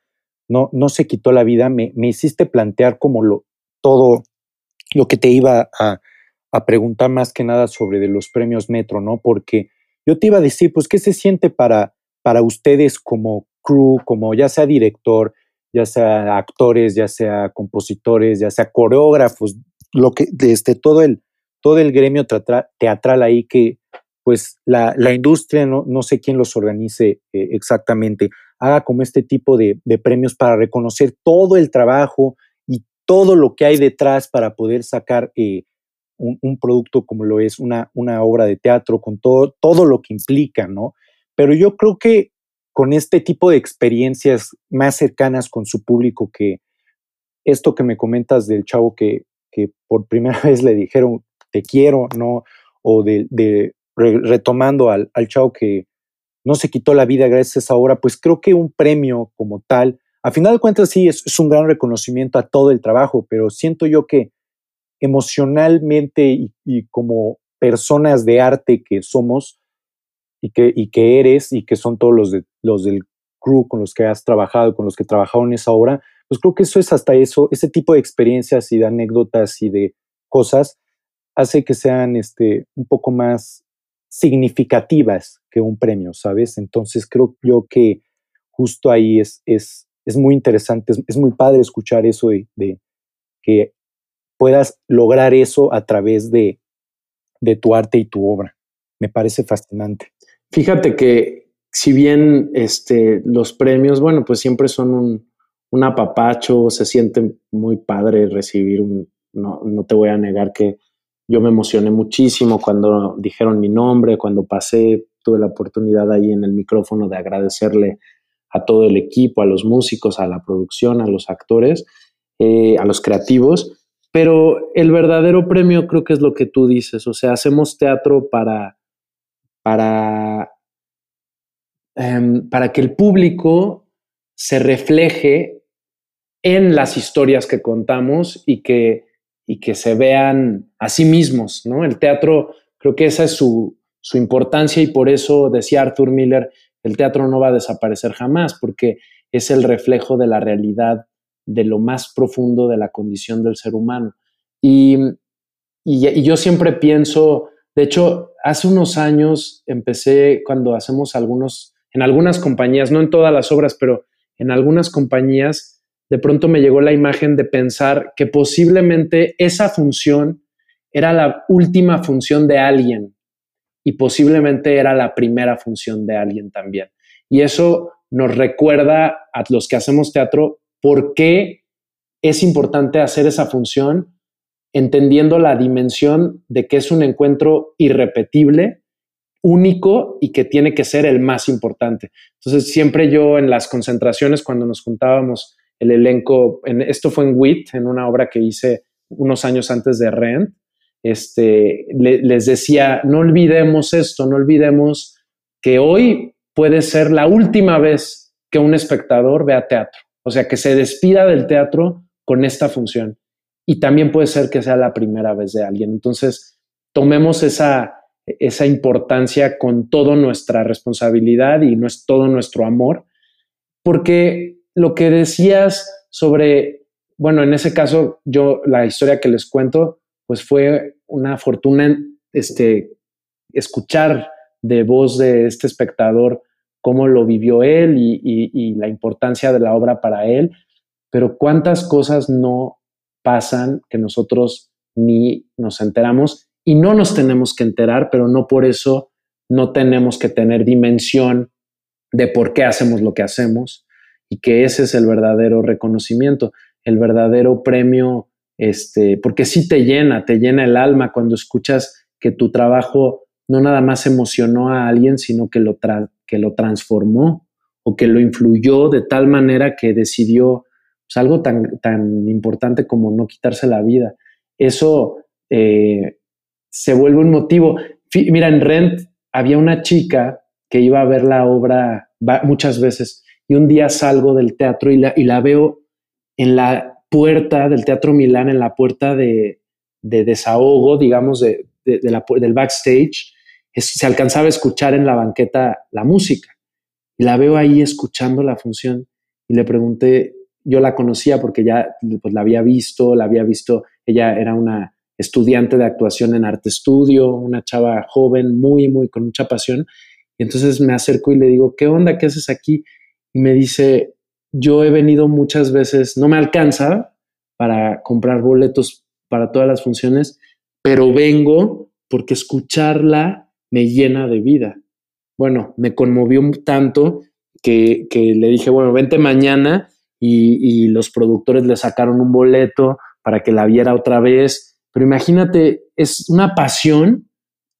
no, no se quitó la vida, me, me hiciste plantear como lo, todo lo que te iba a, a, preguntar más que nada sobre los premios Metro, ¿no? Porque yo te iba a decir, pues, ¿qué se siente para, para ustedes como crew, como ya sea director, ya sea actores, ya sea compositores, ya sea coreógrafos, lo que, desde todo el, todo el gremio teatral, ahí que pues la, la industria, no, no, sé quién los organice eh, exactamente, haga como este tipo de, de, premios para reconocer todo el trabajo y todo lo que hay detrás para poder sacar eh, un, producto como lo es una, una obra de teatro, con todo, todo lo que implica, ¿no? Pero yo creo que con este tipo de experiencias más cercanas con su público, que esto que me comentas del chavo que, que por primera vez le dijeron te quiero, ¿no? O de, retomando al, al chavo que, no se quitó la vida gracias a esa obra, pues creo que un premio como tal, a final de cuentas sí, es, es un gran reconocimiento a todo el trabajo, pero siento yo que emocionalmente y, como personas de arte que somos y que, y que eres y que son todos los, de, los del crew con los que has trabajado, con los que trabajaron esa obra, pues creo que eso es hasta eso, ese tipo de experiencias y de anécdotas y de cosas hace que sean este, un poco más significativas que un premio, ¿sabes? Entonces creo yo que justo ahí es, es, es muy interesante, es, muy padre escuchar eso de, de, que puedas lograr eso a través de, de tu arte y tu obra. Me parece fascinante. Fíjate que si bien este, los premios, bueno, pues siempre son un, apapacho, se siente muy padre recibir un, no, no te voy a negar que yo me emocioné muchísimo cuando dijeron mi nombre, cuando pasé, tuve la oportunidad ahí en el micrófono de agradecerle a todo el equipo, a los músicos, a la producción, a los actores, eh, a los creativos. Pero el verdadero premio creo que es lo que tú dices, o sea, hacemos teatro para, para, em, para que el público se refleje en las historias que contamos y que, y que se vean a sí mismos, ¿no? El teatro, creo que esa es su, su importancia y por eso decía Arthur Miller, el teatro no va a desaparecer jamás, porque es el reflejo de la realidad, de lo más profundo de la condición del ser humano. Y, y, yo siempre pienso, de hecho, hace unos años empecé cuando hacemos algunos, en algunas compañías, no en todas las obras, pero en algunas compañías, de pronto me llegó la imagen de pensar que posiblemente esa función era la última función de alguien y posiblemente era la primera función de alguien también. Y eso nos recuerda a los que hacemos teatro por qué es importante hacer esa función entendiendo la dimensión de que es un encuentro irrepetible, único y que tiene que ser el más importante. Entonces, siempre yo en las concentraciones, cuando nos juntábamos el elenco, en, esto fue en WIT, en una obra que hice unos años antes de Rent, este, les decía, no olvidemos esto, no olvidemos que hoy puede ser la última vez que un espectador vea teatro, o sea, que se despida del teatro con esta función. Y también puede ser que sea la primera vez de alguien. Entonces, tomemos esa, esa importancia con toda nuestra responsabilidad y no es todo nuestro amor, porque lo que decías sobre, bueno, en ese caso, yo la historia que les cuento, pues fue una fortuna este, escuchar de voz de este espectador cómo lo vivió él y, y, la importancia de la obra para él, pero cuántas cosas no pasan que nosotros ni nos enteramos y no nos tenemos que enterar, pero no por eso no tenemos que tener dimensión de por qué hacemos lo que hacemos y que ese es el verdadero reconocimiento, el verdadero premio este, porque sí te llena, te llena el alma cuando escuchas que tu trabajo no nada más emocionó a alguien, sino que lo, que lo transformó o que lo influyó de tal manera que decidió pues, algo tan, tan importante como no quitarse la vida. Eso eh, se vuelve un motivo. Mira, en Rent había una chica que iba a ver la obra muchas veces y un día salgo del teatro y la, y la veo en la puerta del Teatro Milán, en la puerta de, desahogo, digamos, de, la, del backstage, se alcanzaba a escuchar en la banqueta la música. Y la veo ahí escuchando la función y le pregunté, yo la conocía porque ya pues, la había visto, la había visto, ella era una estudiante de actuación en arte estudio, una chava joven, muy, muy, con mucha pasión. Y entonces me acerco y le digo, ¿qué onda? ¿Qué haces aquí? Y me dice, yo he venido muchas veces, no me alcanza para comprar boletos para todas las funciones, pero vengo porque escucharla me llena de vida. Bueno, me conmovió tanto que, le dije, bueno, vente mañana y, y, los productores le sacaron un boleto para que la viera otra vez. Pero imagínate, es una pasión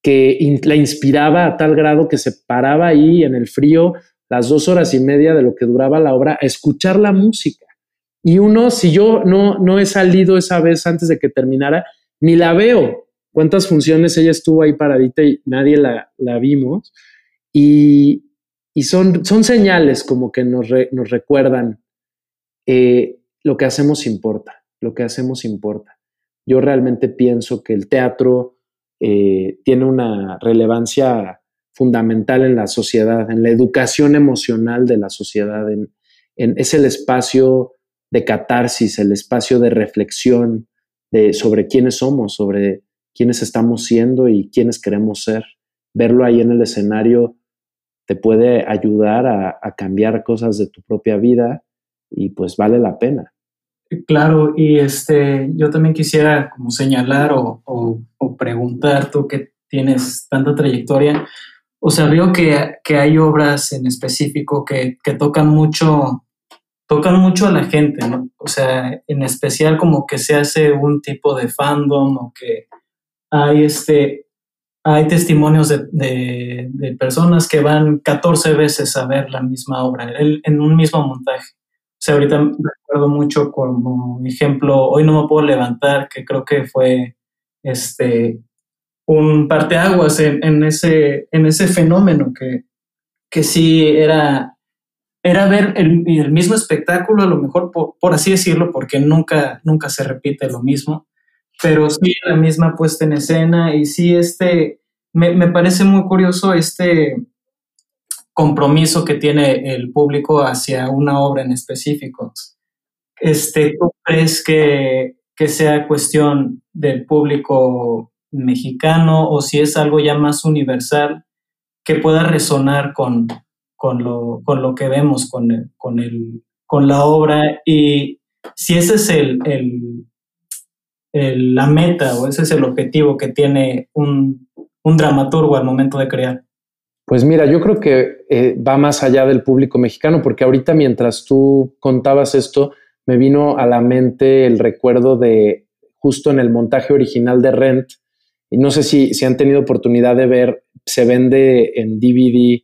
que la inspiraba a tal grado que se paraba ahí en el frío las dos horas y media de lo que duraba la obra a escuchar la música. Y uno, si yo no, no he salido esa vez antes de que terminara, ni la veo. ¿Cuántas funciones ella estuvo ahí paradita y nadie la, la vimos? Y, y son, son señales como que nos, nos recuerdan eh, lo que hacemos importa, lo que hacemos importa. Yo realmente pienso que el teatro eh, tiene una relevancia fundamental en la sociedad, en la educación emocional de la sociedad, en, es el espacio de catarsis, el espacio de reflexión de, sobre quiénes somos, sobre quiénes estamos siendo y quiénes queremos ser. Verlo ahí en el escenario te puede ayudar a, cambiar cosas de tu propia vida y pues vale la pena. Claro, y este, yo también quisiera como señalar o, o, preguntar, tú que tienes tanta trayectoria, o sea, veo que, que hay obras en específico que, que, tocan mucho, tocan mucho a la gente, ¿no? O sea, en especial como que se hace un tipo de fandom o que hay este, hay testimonios de, de, personas que van 14 veces a ver la misma obra, en un mismo montaje. O sea, ahorita recuerdo mucho como ejemplo, Hoy no me puedo levantar, que creo que fue este, un parteaguas en, ese, en ese fenómeno que, que sí era, era ver el, el mismo espectáculo, a lo mejor por, por, así decirlo, porque nunca, nunca se repite lo mismo, pero sí la misma puesta en escena y sí este, me, me parece muy curioso este compromiso que tiene el público hacia una obra en específico. Este, ¿Tú crees que, que sea cuestión del público mexicano o si es algo ya más universal que pueda resonar con, con, lo, con lo que vemos con, con, el, con la obra y si ese es el, el, la meta o ese es el objetivo que tiene un, un dramaturgo al momento de crear? Pues mira, yo creo que eh, va más allá del público mexicano, porque ahorita mientras tú contabas esto, me vino a la mente el recuerdo de justo en el montaje original de Rent, y no sé si, si han tenido oportunidad de ver, se vende en DVD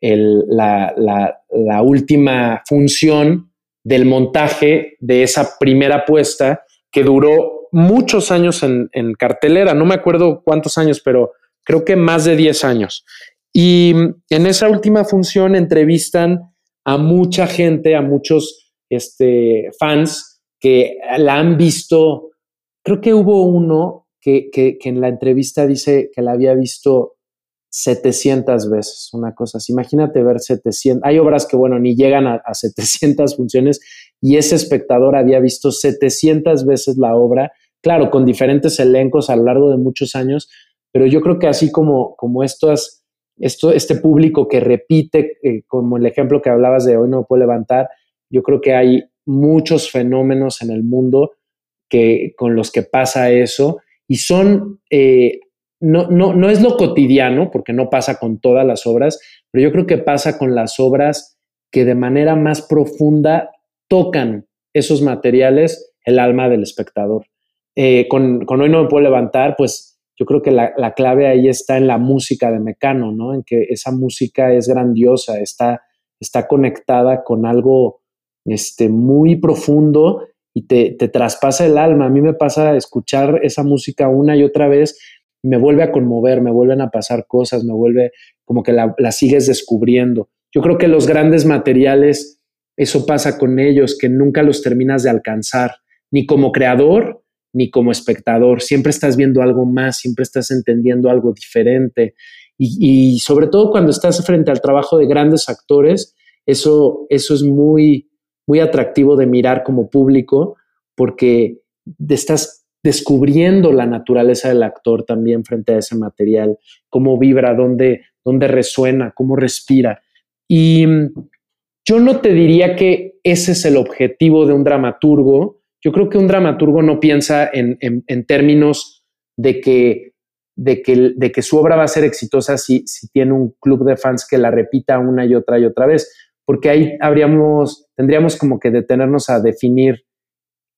la, última función del montaje de esa primera puesta que duró muchos años en, en cartelera, no me acuerdo cuántos años, pero creo que más de 10 años. Y en esa última función entrevistan a mucha gente, a muchos este, fans que la han visto. Creo que hubo uno que, que, en la entrevista dice que la había visto 700 veces, una cosa. Imagínate ver 700. Hay obras que, bueno, ni llegan a, a 700 funciones y ese espectador había visto 700 veces la obra, claro, con diferentes elencos a lo largo de muchos años, pero yo creo que así como, como estas, esto, este público que repite, eh, como el ejemplo que hablabas de hoy no me puedo levantar, yo creo que hay muchos fenómenos en el mundo que, con los que pasa eso y son, eh, no, no, no es lo cotidiano, porque no pasa con todas las obras, pero yo creo que pasa con las obras que de manera más profunda tocan esos materiales el alma del espectador. Eh, con, con, Hoy no me puedo levantar, pues yo creo que la, clave ahí está en la música de Mecano, ¿no? En que esa música es grandiosa, está, está conectada con algo este, muy profundo y te, traspasa el alma. A mí me pasa escuchar esa música una y otra vez, me vuelve a conmover, me vuelven a pasar cosas, me vuelve como que la, la sigues descubriendo. Yo creo que los grandes materiales, eso pasa con ellos, que nunca los terminas de alcanzar, ni como creador, ni como espectador. Siempre estás viendo algo más, siempre estás entendiendo algo diferente. Y, sobre todo cuando estás frente al trabajo de grandes actores, eso, eso es muy, muy atractivo de mirar como público porque estás descubriendo la naturaleza del actor también frente a ese material, cómo vibra, dónde, dónde resuena, cómo respira. Y yo no te diría que ese es el objetivo de un dramaturgo, yo creo que un dramaturgo no piensa en, términos de que, de, que, de que, su obra va a ser exitosa si, si tiene un club de fans que la repita una y otra y otra vez, porque ahí habríamos, tendríamos como que detenernos a definir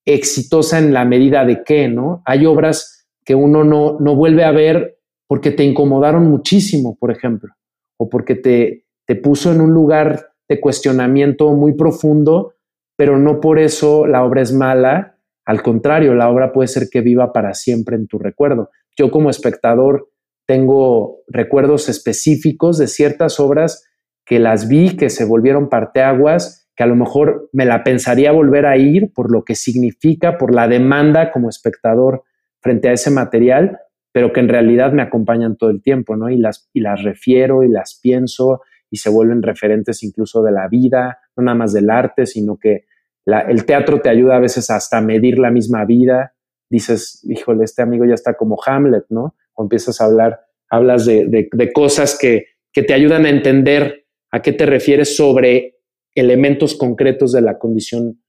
exitosa en la medida de qué, ¿no? Hay obras que uno no, no vuelve a ver porque te incomodaron muchísimo, por ejemplo, o porque te, te puso en un lugar de cuestionamiento muy profundo pero no por eso la obra es mala, al contrario, la obra puede ser que viva para siempre en tu recuerdo. Yo como espectador tengo recuerdos específicos de ciertas obras que las vi, que se volvieron parteaguas, que a lo mejor me la pensaría volver a ir por lo que significa, por la demanda como espectador frente a ese material, pero que en realidad me acompañan todo el tiempo, ¿no? Y las, y las refiero y las pienso y se vuelven referentes incluso de la vida, no nada más del arte, sino que el teatro te ayuda a veces hasta a medir la misma vida. Dices, híjole, este amigo ya está como Hamlet, ¿no? O empiezas a hablar, hablas de, cosas que, que te ayudan a entender a qué te refieres sobre elementos concretos de la condición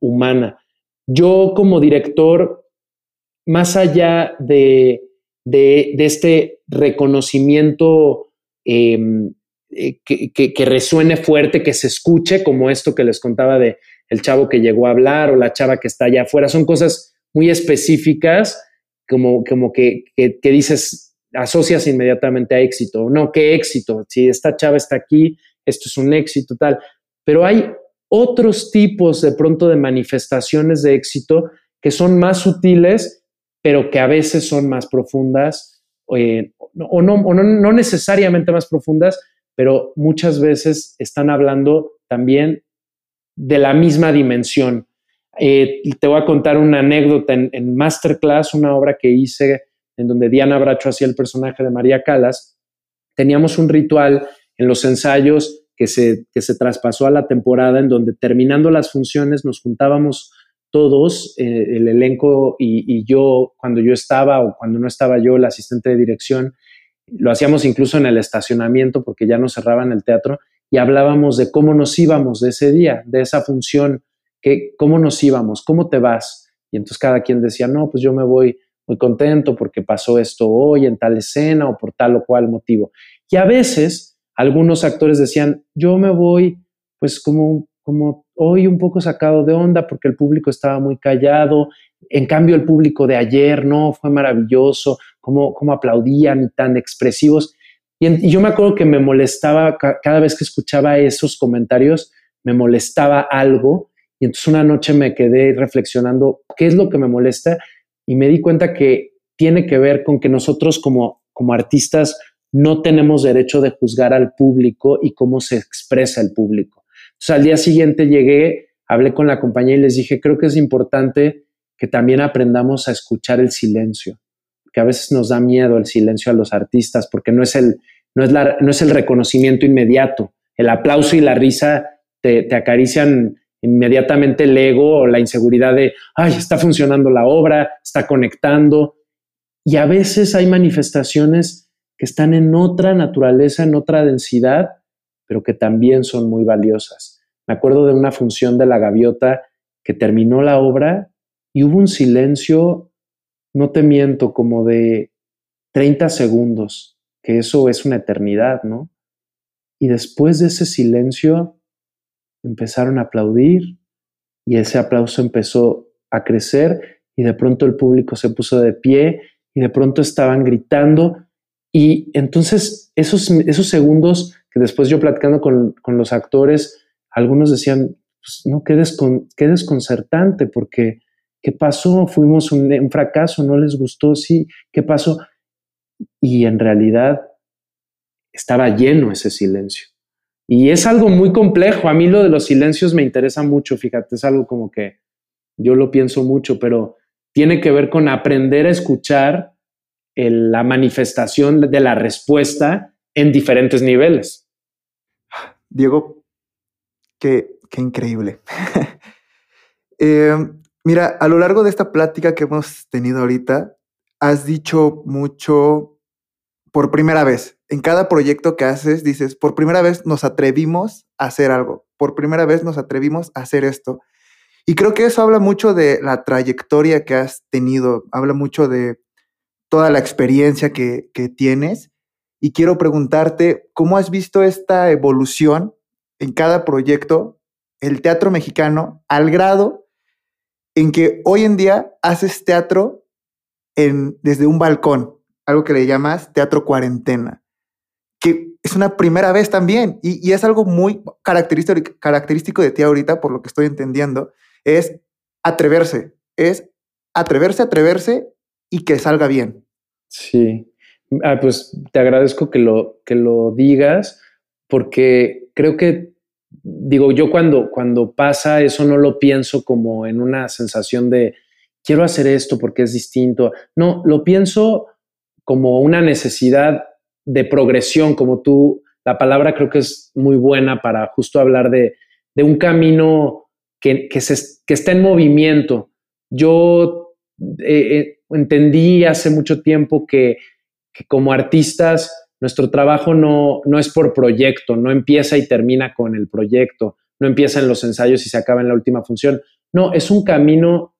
humana. Yo como director, más allá de, de, este reconocimiento em, eh, que, resuene fuerte, que se escuche, como esto que les contaba de el chavo que llegó a hablar o la chava que está allá afuera. Son cosas muy específicas, como, como que, que dices, asocias inmediatamente a éxito. No, qué éxito. Si esta chava está aquí, esto es un éxito, tal. Pero hay otros tipos de pronto de manifestaciones de éxito que son más sutiles, pero que a veces son más profundas, eh, o, no, no necesariamente más profundas, pero muchas veces están hablando también de la misma dimensión. Eh, te voy a contar una anécdota en, Masterclass, una obra que hice en donde Diana Bracho hacía el personaje de María Calas. Teníamos un ritual en los ensayos que se, que se traspasó a la temporada, en donde terminando las funciones nos juntábamos todos, eh, el elenco y, yo, cuando yo estaba o cuando no estaba yo, el asistente de dirección, lo hacíamos incluso en el estacionamiento porque ya no cerraban el teatro y hablábamos de cómo nos íbamos de ese día, de esa función, que, cómo nos íbamos, cómo te vas. Y entonces cada quien decía, no, pues yo me voy muy contento porque pasó esto hoy en tal escena o por tal o cual motivo. Y a veces algunos actores decían, yo me voy pues como, como hoy un poco sacado de onda porque el público estaba muy callado, en cambio el público de ayer no, fue maravilloso, cómo, cómo aplaudían y tan expresivos. Y, yo me acuerdo que me molestaba cada vez que escuchaba esos comentarios, me molestaba algo. Y entonces una noche me quedé reflexionando, ¿qué es lo que me molesta? Y me di cuenta que tiene que ver con que nosotros como, como artistas no tenemos derecho de juzgar al público y cómo se expresa el público. Entonces al día siguiente llegué, hablé con la compañía y les dije, creo que es importante que también aprendamos a escuchar el silencio que a veces nos da miedo el silencio a los artistas porque no es el, no es la, no es el reconocimiento inmediato. El aplauso y la risa te, acarician inmediatamente el ego o la inseguridad de, ay, está funcionando la obra, está conectando. Y a veces hay manifestaciones que están en otra naturaleza, en otra densidad, pero que también son muy valiosas. Me acuerdo de una función de la gaviota que terminó la obra y hubo un silencio no te miento, como de 30 segundos, que eso es una eternidad, ¿no? Y después de ese silencio empezaron a aplaudir y ese aplauso empezó a crecer y de pronto el público se puso de pie y de pronto estaban gritando y entonces esos, esos segundos que después yo platicando con, los actores, algunos decían, pues, no, qué, qué desconcertante porque ¿Qué pasó? Fuimos un, fracaso, no les gustó, sí, ¿qué pasó? Y en realidad estaba lleno ese silencio. Y es algo muy complejo. A mí lo de los silencios me interesa mucho, fíjate, es algo como que yo lo pienso mucho, pero tiene que ver con aprender a escuchar la manifestación de la respuesta en diferentes niveles. Diego, qué, qué increíble. eh, Mira, a lo largo de esta plática que hemos tenido ahorita, has dicho mucho por primera vez. En cada proyecto que haces, dices, por primera vez nos atrevimos a hacer algo, por primera vez nos atrevimos a hacer esto. Y creo que eso habla mucho de la trayectoria que has tenido, habla mucho de toda la experiencia que, que tienes. Y quiero preguntarte, ¿cómo has visto esta evolución en cada proyecto, el teatro mexicano, al grado en que hoy en día haces teatro en, desde un balcón, algo que le llamas teatro cuarentena, que es una primera vez también y, es algo muy característico, característico de ti ahorita, por lo que estoy entendiendo, es atreverse, es atreverse, atreverse y que salga bien. Sí, ah, pues te agradezco que lo, que lo digas porque creo que, digo, yo cuando, cuando pasa eso no lo pienso como en una sensación de quiero hacer esto porque es distinto. No, lo pienso como una necesidad de progresión, como tú, la palabra creo que es muy buena para justo hablar de, un camino que, se, que está en movimiento. Yo eh, eh, entendí hace mucho tiempo que, como artistas nuestro trabajo no, no es por proyecto, no empieza y termina con el proyecto, no empieza en los ensayos y se acaba en la última función. No, es un camino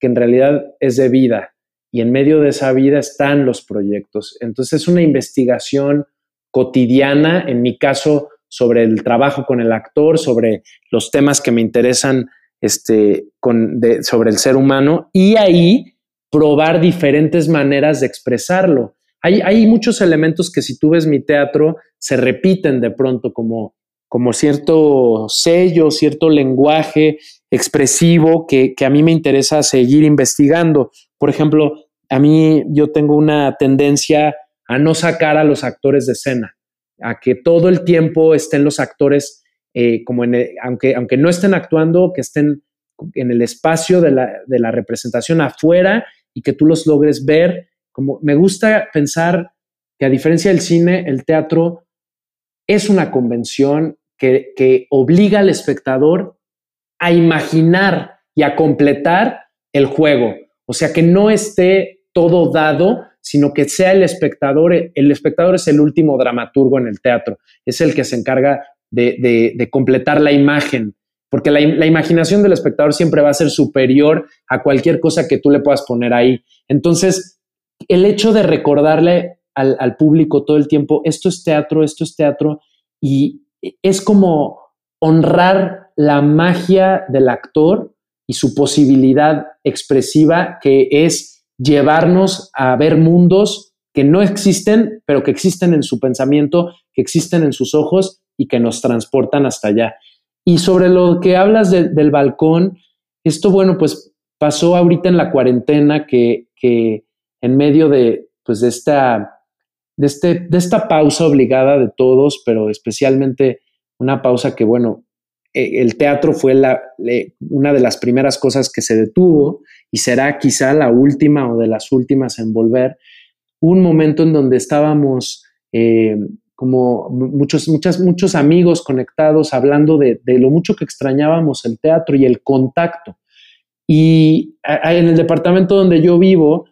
que en realidad es de vida y en medio de esa vida están los proyectos. Entonces es una investigación cotidiana, en mi caso, sobre el trabajo con el actor, sobre los temas que me interesan este, con, sobre el ser humano y ahí probar diferentes maneras de expresarlo. Hay, hay, muchos elementos que si tú ves mi teatro se repiten de pronto como, como cierto sello, cierto lenguaje expresivo que, que a mí me interesa seguir investigando. Por ejemplo, a mí yo tengo una tendencia a no sacar a los actores de escena, a que todo el tiempo estén los actores, eh, como en aunque, aunque no estén actuando, que estén en el espacio de la, de la representación afuera y que tú los logres ver. Como me gusta pensar que a diferencia del cine, el teatro es una convención que, que obliga al espectador a imaginar y a completar el juego. O sea, que no esté todo dado, sino que sea el espectador. El espectador es el último dramaturgo en el teatro, es el que se encarga de, de completar la imagen porque la, imaginación del espectador siempre va a ser superior a cualquier cosa que tú le puedas poner ahí. Entonces, el hecho de recordarle al, público todo el tiempo, esto es teatro, esto es teatro, y es como honrar la magia del actor y su posibilidad expresiva, que es llevarnos a ver mundos que no existen, pero que existen en su pensamiento, que existen en sus ojos y que nos transportan hasta allá. Y sobre lo que hablas del balcón, esto, bueno, pues pasó ahorita en la cuarentena que, en medio de, pues, esta, de, este, de esta pausa obligada de todos, pero especialmente una pausa que, bueno, e, el teatro fue la, una de las primeras cosas que se detuvo y será quizá la última o de las últimas en volver. Un momento en donde estábamos eh, como muchos, muchas, muchos amigos conectados hablando de, lo mucho que extrañábamos el teatro y el contacto. Y en el departamento donde yo vivo,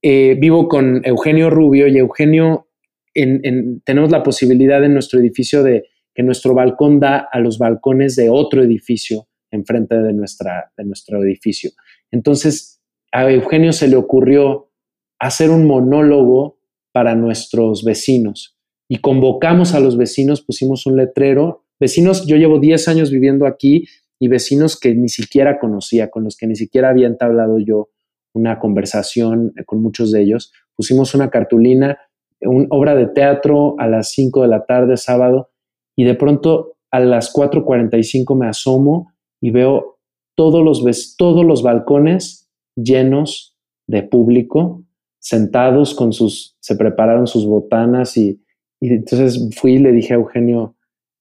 eh, vivo con Eugenio Rubio y Eugenio, tenemos la posibilidad en nuestro edificio de que nuestro balcón da a los balcones de otro edificio enfrente de, nuestra, de nuestro edificio. Entonces, a Eugenio se le ocurrió hacer un monólogo para nuestros vecinos y convocamos a los vecinos, pusimos un letrero. Vecinos, yo llevo 10 años viviendo aquí y vecinos que ni siquiera conocía, con los que ni siquiera había entablado yo una conversación con muchos de ellos. Pusimos una cartulina, una obra de teatro a las 5 de la tarde, sábado, y de pronto a las 4.45 me asomo y veo todos los, todos los balcones llenos de público, sentados con sus, se prepararon sus botanas y y entonces fui y le dije a Eugenio,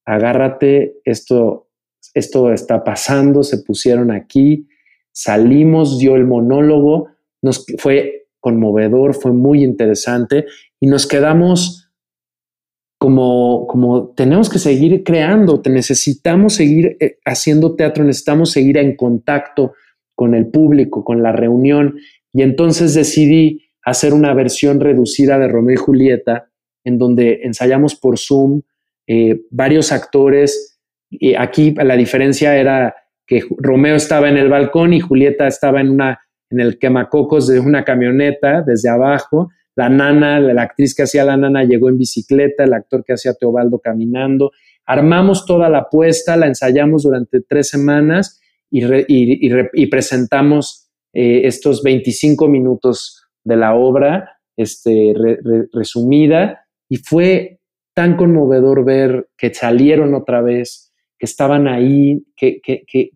agárrate, esto, esto está pasando, se pusieron aquí, salimos, dio el monólogo, nos, fue conmovedor, fue muy interesante y nos quedamos como, como tenemos que seguir creando, necesitamos seguir eh, haciendo teatro, necesitamos seguir en contacto con el público, con la reunión. Y entonces decidí hacer una versión reducida de Romeo y Julieta en donde ensayamos por Zoom eh, varios actores. Y aquí la diferencia era que Romeo estaba en el balcón y Julieta estaba en, una, en el quemacocos de una camioneta desde abajo. La nana, la actriz que hacía la nana llegó en bicicleta, el actor que hacía Teobaldo caminando. Armamos toda la apuesta, la ensayamos durante tres semanas y, presentamos eh, estos 25 minutos de la obra este, resumida y fue tan conmovedor ver que salieron otra vez, que estaban ahí, que, que, que,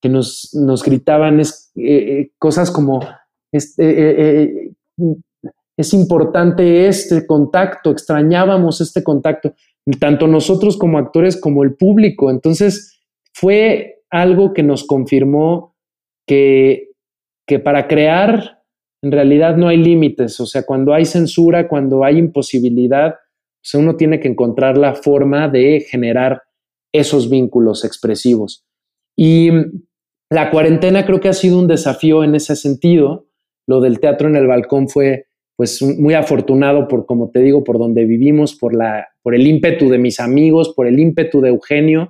que, nos, nos, gritaban eh, eh, cosas como, este, es importante este contacto, extrañábamos este contacto. tanto nosotros como actores como el público. Entonces fue algo que nos confirmó que, que para crear en realidad no hay límites, o sea, cuando hay censura, cuando hay imposibilidad, pues uno tiene que encontrar la forma de generar esos vínculos expresivos. Y la cuarentena creo que ha sido un desafío en ese sentido. Lo del teatro en el balcón fue pues muy afortunado por, como te digo, por donde vivimos, por, la, por el ímpetu de mis amigos, por el ímpetu de Eugenio.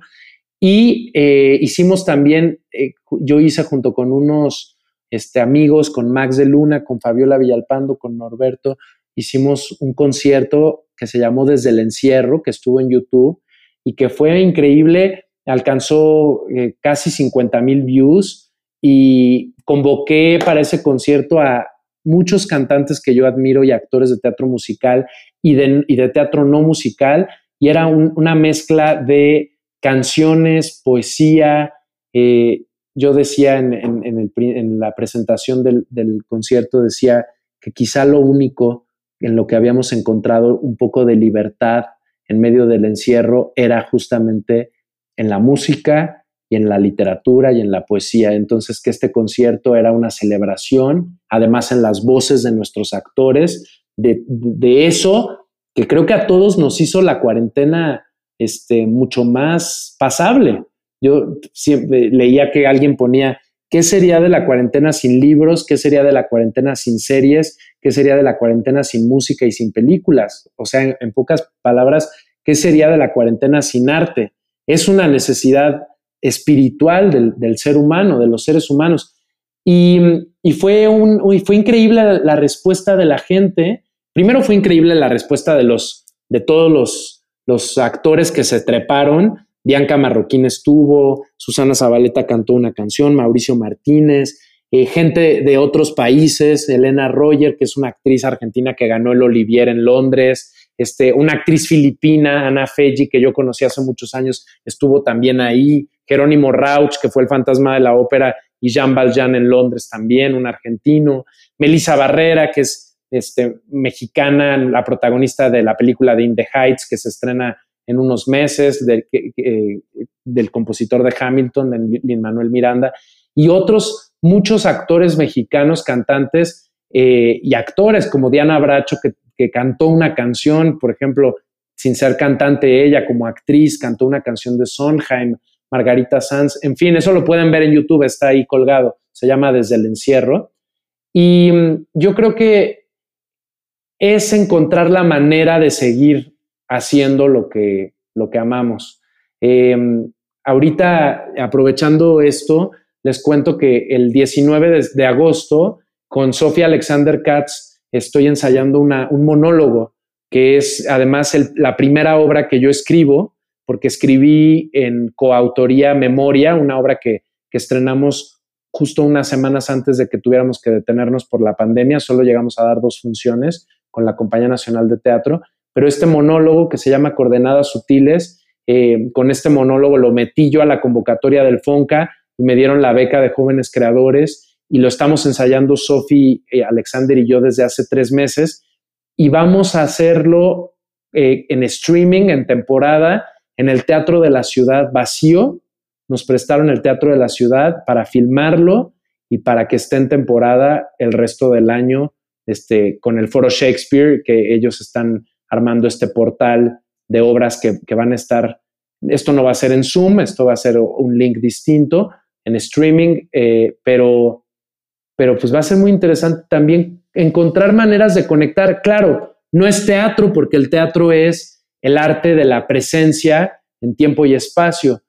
Y eh, hicimos también, eh, yo hice junto con unos este, amigos, con Max de Luna, con Fabiola Villalpando, con Norberto, hicimos un concierto que se llamó Desde el Encierro, que estuvo en YouTube y que fue increíble, alcanzó eh, casi 50 mil views y convoqué para ese concierto a muchos cantantes que yo admiro y actores de teatro musical y de, y de teatro no musical y era una mezcla de canciones, poesía. Eh, yo decía en, en, la presentación del, del concierto, decía que quizá lo único en lo que habíamos encontrado un poco de libertad en medio del encierro era justamente en la música y en la literatura y en la poesía. Entonces, que este concierto era una celebración, además en las voces de nuestros actores, de, eso que creo que a todos nos hizo la cuarentena este, mucho más pasable. Yo siempre leía que alguien ponía, ¿qué sería de la cuarentena sin libros? ¿Qué sería de la cuarentena sin series? ¿Qué sería de la cuarentena sin música y sin películas? O sea, en, pocas palabras, ¿qué sería de la cuarentena sin arte? Es una necesidad espiritual del, ser humano, de los seres humanos. Y, fue, un, fue increíble la, respuesta de la gente. Primero fue increíble la respuesta de, los, de todos los, los actores que se treparon. Bianca Marroquín estuvo, Susana Zabaleta cantó una canción, Mauricio Martínez, eh, gente de otros países, Elena Roger, que es una actriz argentina que ganó el Olivier en Londres, este, una actriz filipina, Ana Feji, que yo conocí hace muchos años, estuvo también ahí, Jerónimo Rauch, que fue el fantasma de la ópera, y Jean Valjean en Londres también, un argentino, Melissa Barrera, que es este, mexicana, la protagonista de la película de In the Heights, que se estrena en unos meses, del compositor de Hamilton, de Manuel Miranda, y otros muchos actores mexicanos, cantantes eh, y actores como Diana Bracho, que, cantó una canción, por ejemplo, sin ser cantante ella, como actriz, cantó una canción de Sondheim, Margarita Sanz, en fin, eso lo pueden ver en YouTube, está ahí colgado, se llama Desde el Encierro. Y mm, yo creo que es encontrar la manera de seguir haciendo lo que, lo que amamos. Em, ahorita, aprovechando esto, les cuento que el 19 de, agosto con Sofía Alexander Katz estoy ensayando un monólogo que es además la primera obra que yo escribo, porque escribí en coautoría Memoria, una obra que, que estrenamos justo unas semanas antes de que tuviéramos que detenernos por la pandemia, solo llegamos a dar dos funciones con la Compañía Nacional de Teatro, pero este monólogo que se llama Coordenadas Sutiles, eh, con este monólogo lo metí yo a la convocatoria del FONCA, me dieron la beca de jóvenes creadores y lo estamos ensayando Sofi, eh, Alexander y yo desde hace tres meses y vamos a hacerlo eh, en streaming, en temporada, en el Teatro de la Ciudad vacío. Nos prestaron el Teatro de la Ciudad para filmarlo y para que esté en temporada el resto del año este, con el Foro Shakespeare, que ellos están armando este portal de obras que, que van a estar, esto no va a ser en Zoom, esto va a ser un link distinto, en streaming, eh, pero, pero pues va a ser muy interesante también encontrar maneras de conectar. Claro, no es teatro porque el teatro es el arte de la presencia en tiempo y espacio,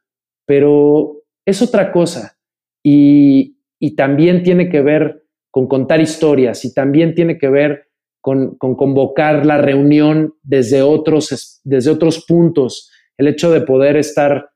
pero es otra cosa y, y también tiene que ver con contar historias y también tiene que ver con, con, convocar la reunión desde otros, desde otros puntos, el hecho de poder estar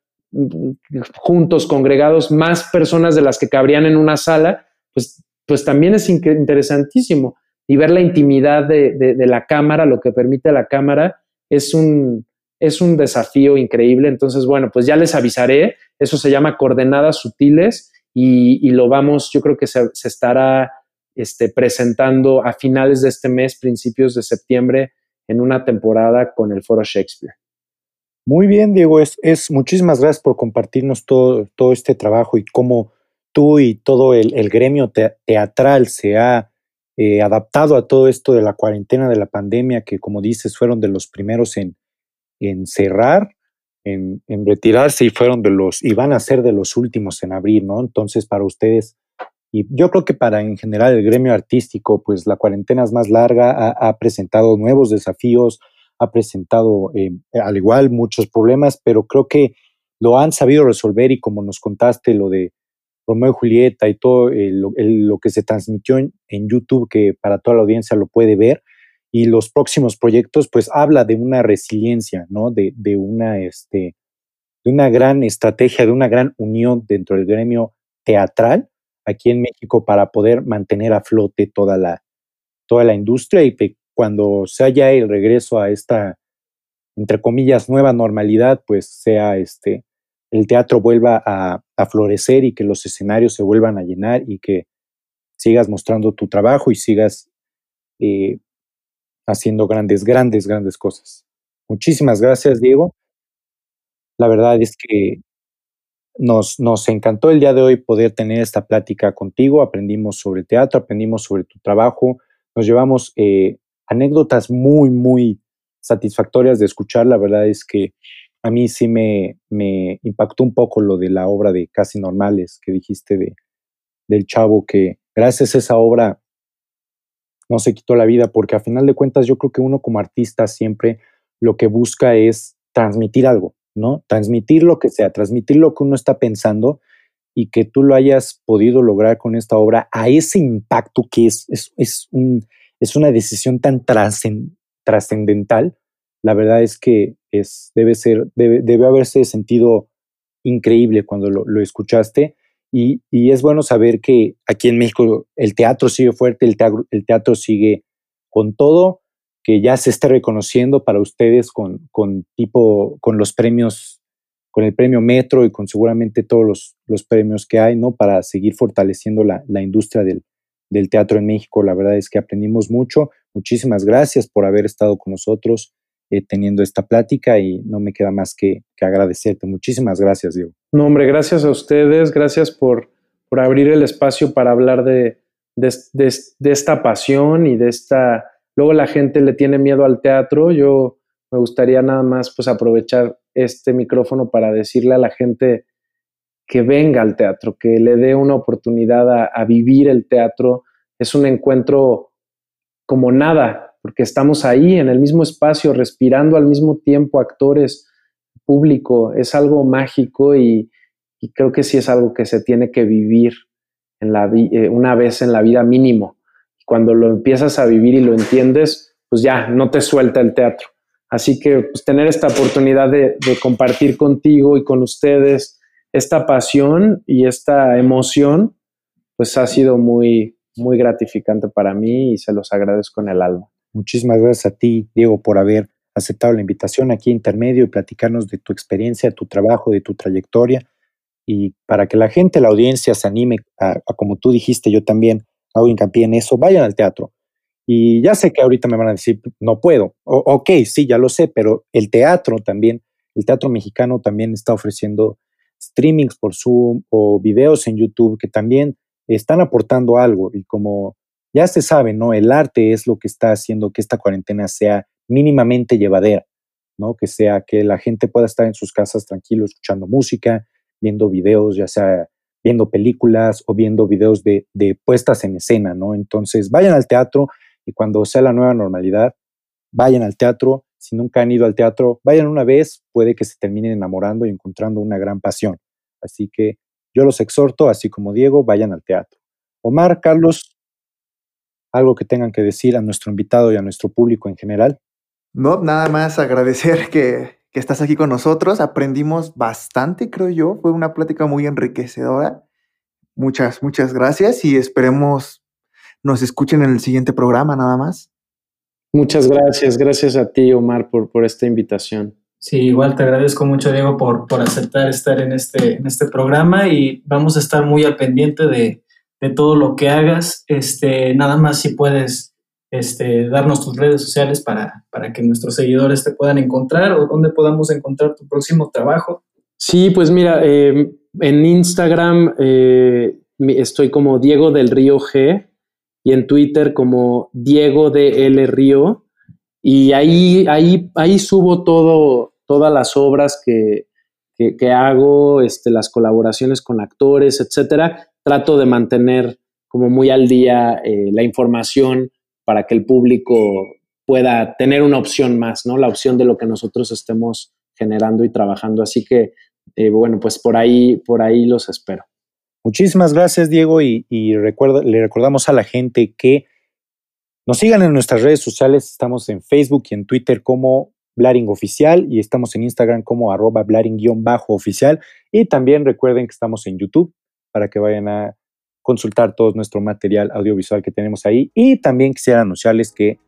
juntos, congregados, más personas de las que cabrían en una sala, pues, pues también es interesantísimo. Y ver la intimidad de, la cámara, lo que permite la cámara, es un, es un desafío increíble. Entonces, bueno, pues ya les avisaré. Eso se llama coordenadas sutiles y, lo vamos, yo creo que se, estará este, presentando a finales de este mes, principios de septiembre, en una temporada con el Foro Shakespeare. Muy bien, Diego. Es, muchísimas gracias por compartirnos todo, todo este trabajo y cómo tú y todo el, gremio teatral se ha eh, adaptado a todo esto de la cuarentena, de la pandemia, que como dices, fueron de los primeros en, en cerrar, en, en, retirarse y fueron de los, y van a ser de los últimos en abrir, ¿no? Entonces, para ustedes, y yo creo que para en general el gremio artístico, pues la cuarentena es más larga, ha, presentado nuevos desafíos, ha presentado eh, al igual muchos problemas, pero creo que lo han sabido resolver y como nos contaste lo de Romeo y Julieta y todo lo que se transmitió en, YouTube, que para toda la audiencia lo puede ver, y los próximos proyectos, pues habla de una resiliencia, ¿no? De, de, una, este, de una gran estrategia, de una gran unión dentro del gremio teatral aquí en México para poder mantener a flote toda la, toda la industria y que cuando se haya el regreso a esta, entre comillas, nueva normalidad, pues sea este, el teatro vuelva a, florecer y que los escenarios se vuelvan a llenar y que sigas mostrando tu trabajo y sigas eh, haciendo grandes, grandes, grandes cosas. Muchísimas gracias, Diego. La verdad es que nos, nos encantó el día de hoy poder tener esta plática contigo. Aprendimos sobre teatro, aprendimos sobre tu trabajo, nos llevamos eh, anécdotas muy, muy satisfactorias de escuchar. La verdad es que a mí sí me, me impactó un poco lo de la obra de Casi Normales que dijiste de, del chavo que gracias a esa obra no se quitó la vida, porque a final de cuentas yo creo que uno como artista siempre lo que busca es transmitir algo, ¿no? Transmitir lo que sea, transmitir lo que uno está pensando y que tú lo hayas podido lograr con esta obra a ese impacto que es, es, es, un, es una decisión tan trascendental, la verdad es que es, debe, ser, debe, debe haberse sentido increíble cuando lo, escuchaste. Y, y, es bueno saber que aquí en México el teatro sigue fuerte, el teatro, el teatro sigue con todo, que ya se está reconociendo para ustedes con, con, tipo, con los premios, con el premio Metro y con seguramente todos los, los premios que hay, ¿no? Para seguir fortaleciendo la, la industria del, del teatro en México. La verdad es que aprendimos mucho. Muchísimas gracias por haber estado con nosotros. Eh, teniendo esta plática y no me queda más que, agradecerte. Muchísimas gracias, Diego. No, hombre, gracias a ustedes, gracias por, por abrir el espacio para hablar de, de, esta pasión y de esta... Luego la gente le tiene miedo al teatro, yo me gustaría nada más pues aprovechar este micrófono para decirle a la gente que venga al teatro, que le dé una oportunidad a, vivir el teatro. Es un encuentro como nada porque estamos ahí en el mismo espacio, respirando al mismo tiempo, actores, público, es algo mágico y, creo que sí es algo que se tiene que vivir en la eh, una vez en la vida mínimo. Cuando lo empiezas a vivir y lo entiendes, pues ya, no te suelta el teatro. Así que pues, tener esta oportunidad de, compartir contigo y con ustedes esta pasión y esta emoción, pues ha sido muy, muy gratificante para mí y se los agradezco en el alma. Muchísimas gracias a ti, Diego, por haber aceptado la invitación aquí Intermedio y platicarnos de tu experiencia, tu trabajo, de tu trayectoria. Y para que la gente, la audiencia se anime a, como tú dijiste, yo también hago hincapié en eso, vayan al teatro. Y ya sé que ahorita me van a decir, no puedo. ok, sí, ya lo sé, pero el teatro también, el teatro mexicano también está ofreciendo streamings por Zoom o videos en YouTube que también están aportando algo. Y como ya se sabe, ¿no? El arte es lo que está haciendo que esta cuarentena sea mínimamente llevadera, ¿no? Que sea que la gente pueda estar en sus casas tranquilo, escuchando música, viendo videos, ya sea viendo películas o viendo videos de, de puestas en escena, ¿no? Entonces, vayan al teatro y cuando sea la nueva normalidad, vayan al teatro. Si nunca han ido al teatro, vayan una vez, puede que se terminen enamorando y encontrando una gran pasión. Así que yo los exhorto, así como Diego, vayan al teatro. Omar, Carlos, algo que tengan que decir a nuestro invitado y a nuestro público en general. No, nada más agradecer que, que estás aquí con nosotros. Aprendimos bastante, creo yo. Fue una plática muy enriquecedora. Muchas, muchas gracias y esperemos nos escuchen en el siguiente programa, nada más. Muchas gracias, gracias a ti, Omar, por, por esta invitación. Sí, igual te agradezco mucho, Diego, por, por aceptar estar en este, en este programa y vamos a estar muy al pendiente de, de todo lo que hagas. Este, nada más si puedes este, darnos tus redes sociales para, para que nuestros seguidores te puedan encontrar o dónde podamos encontrar tu próximo trabajo. Sí, pues mira, eh, en Instagram eh, estoy como Diego del Río G y en Twitter como Diego de L Río y ahí, ahí, ahí subo todo, todas las obras que, que, hago, este, las colaboraciones con actores, etcétera. Trato de mantener como muy al día eh, la información para que el público pueda tener una opción más, ¿no? La opción de lo que nosotros estemos generando y trabajando. Así que, eh, bueno, pues por ahí, por ahí los espero. Muchísimas gracias, Diego, y, le recordamos a la gente que nos sigan en nuestras redes sociales. Estamos en Facebook y en Twitter como Blaring Oficial y estamos en Instagram como arroba Blaring-oficial. Y también recuerden que estamos en YouTube para que vayan a consultar todo nuestro material audiovisual que tenemos ahí. Y también quisiera anunciarles que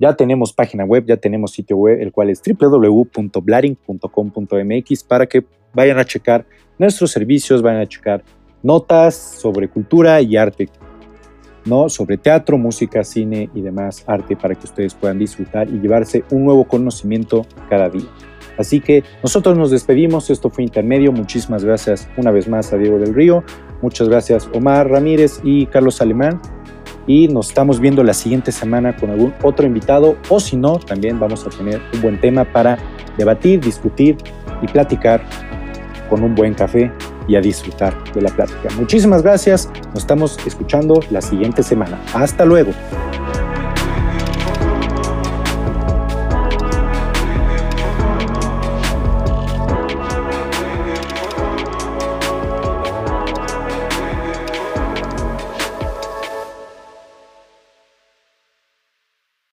ya tenemos página web, ya tenemos sitio web, el cual es www.blaring.com.mx para que vayan a checar nuestros servicios, vayan a checar notas sobre cultura y arte, ¿no? Sobre teatro, música, cine y demás arte para que ustedes puedan disfrutar y llevarse un nuevo conocimiento cada día. Así que nosotros nos despedimos, esto fue Intermedio, muchísimas gracias una vez más a Diego del Río, muchas gracias Omar Ramírez y Carlos Alemán y nos estamos viendo la siguiente semana con algún otro invitado o si no, también vamos a tener un buen tema para debatir, discutir y platicar con un buen café y a disfrutar de la plática. Muchísimas gracias, nos estamos escuchando la siguiente semana. Hasta luego.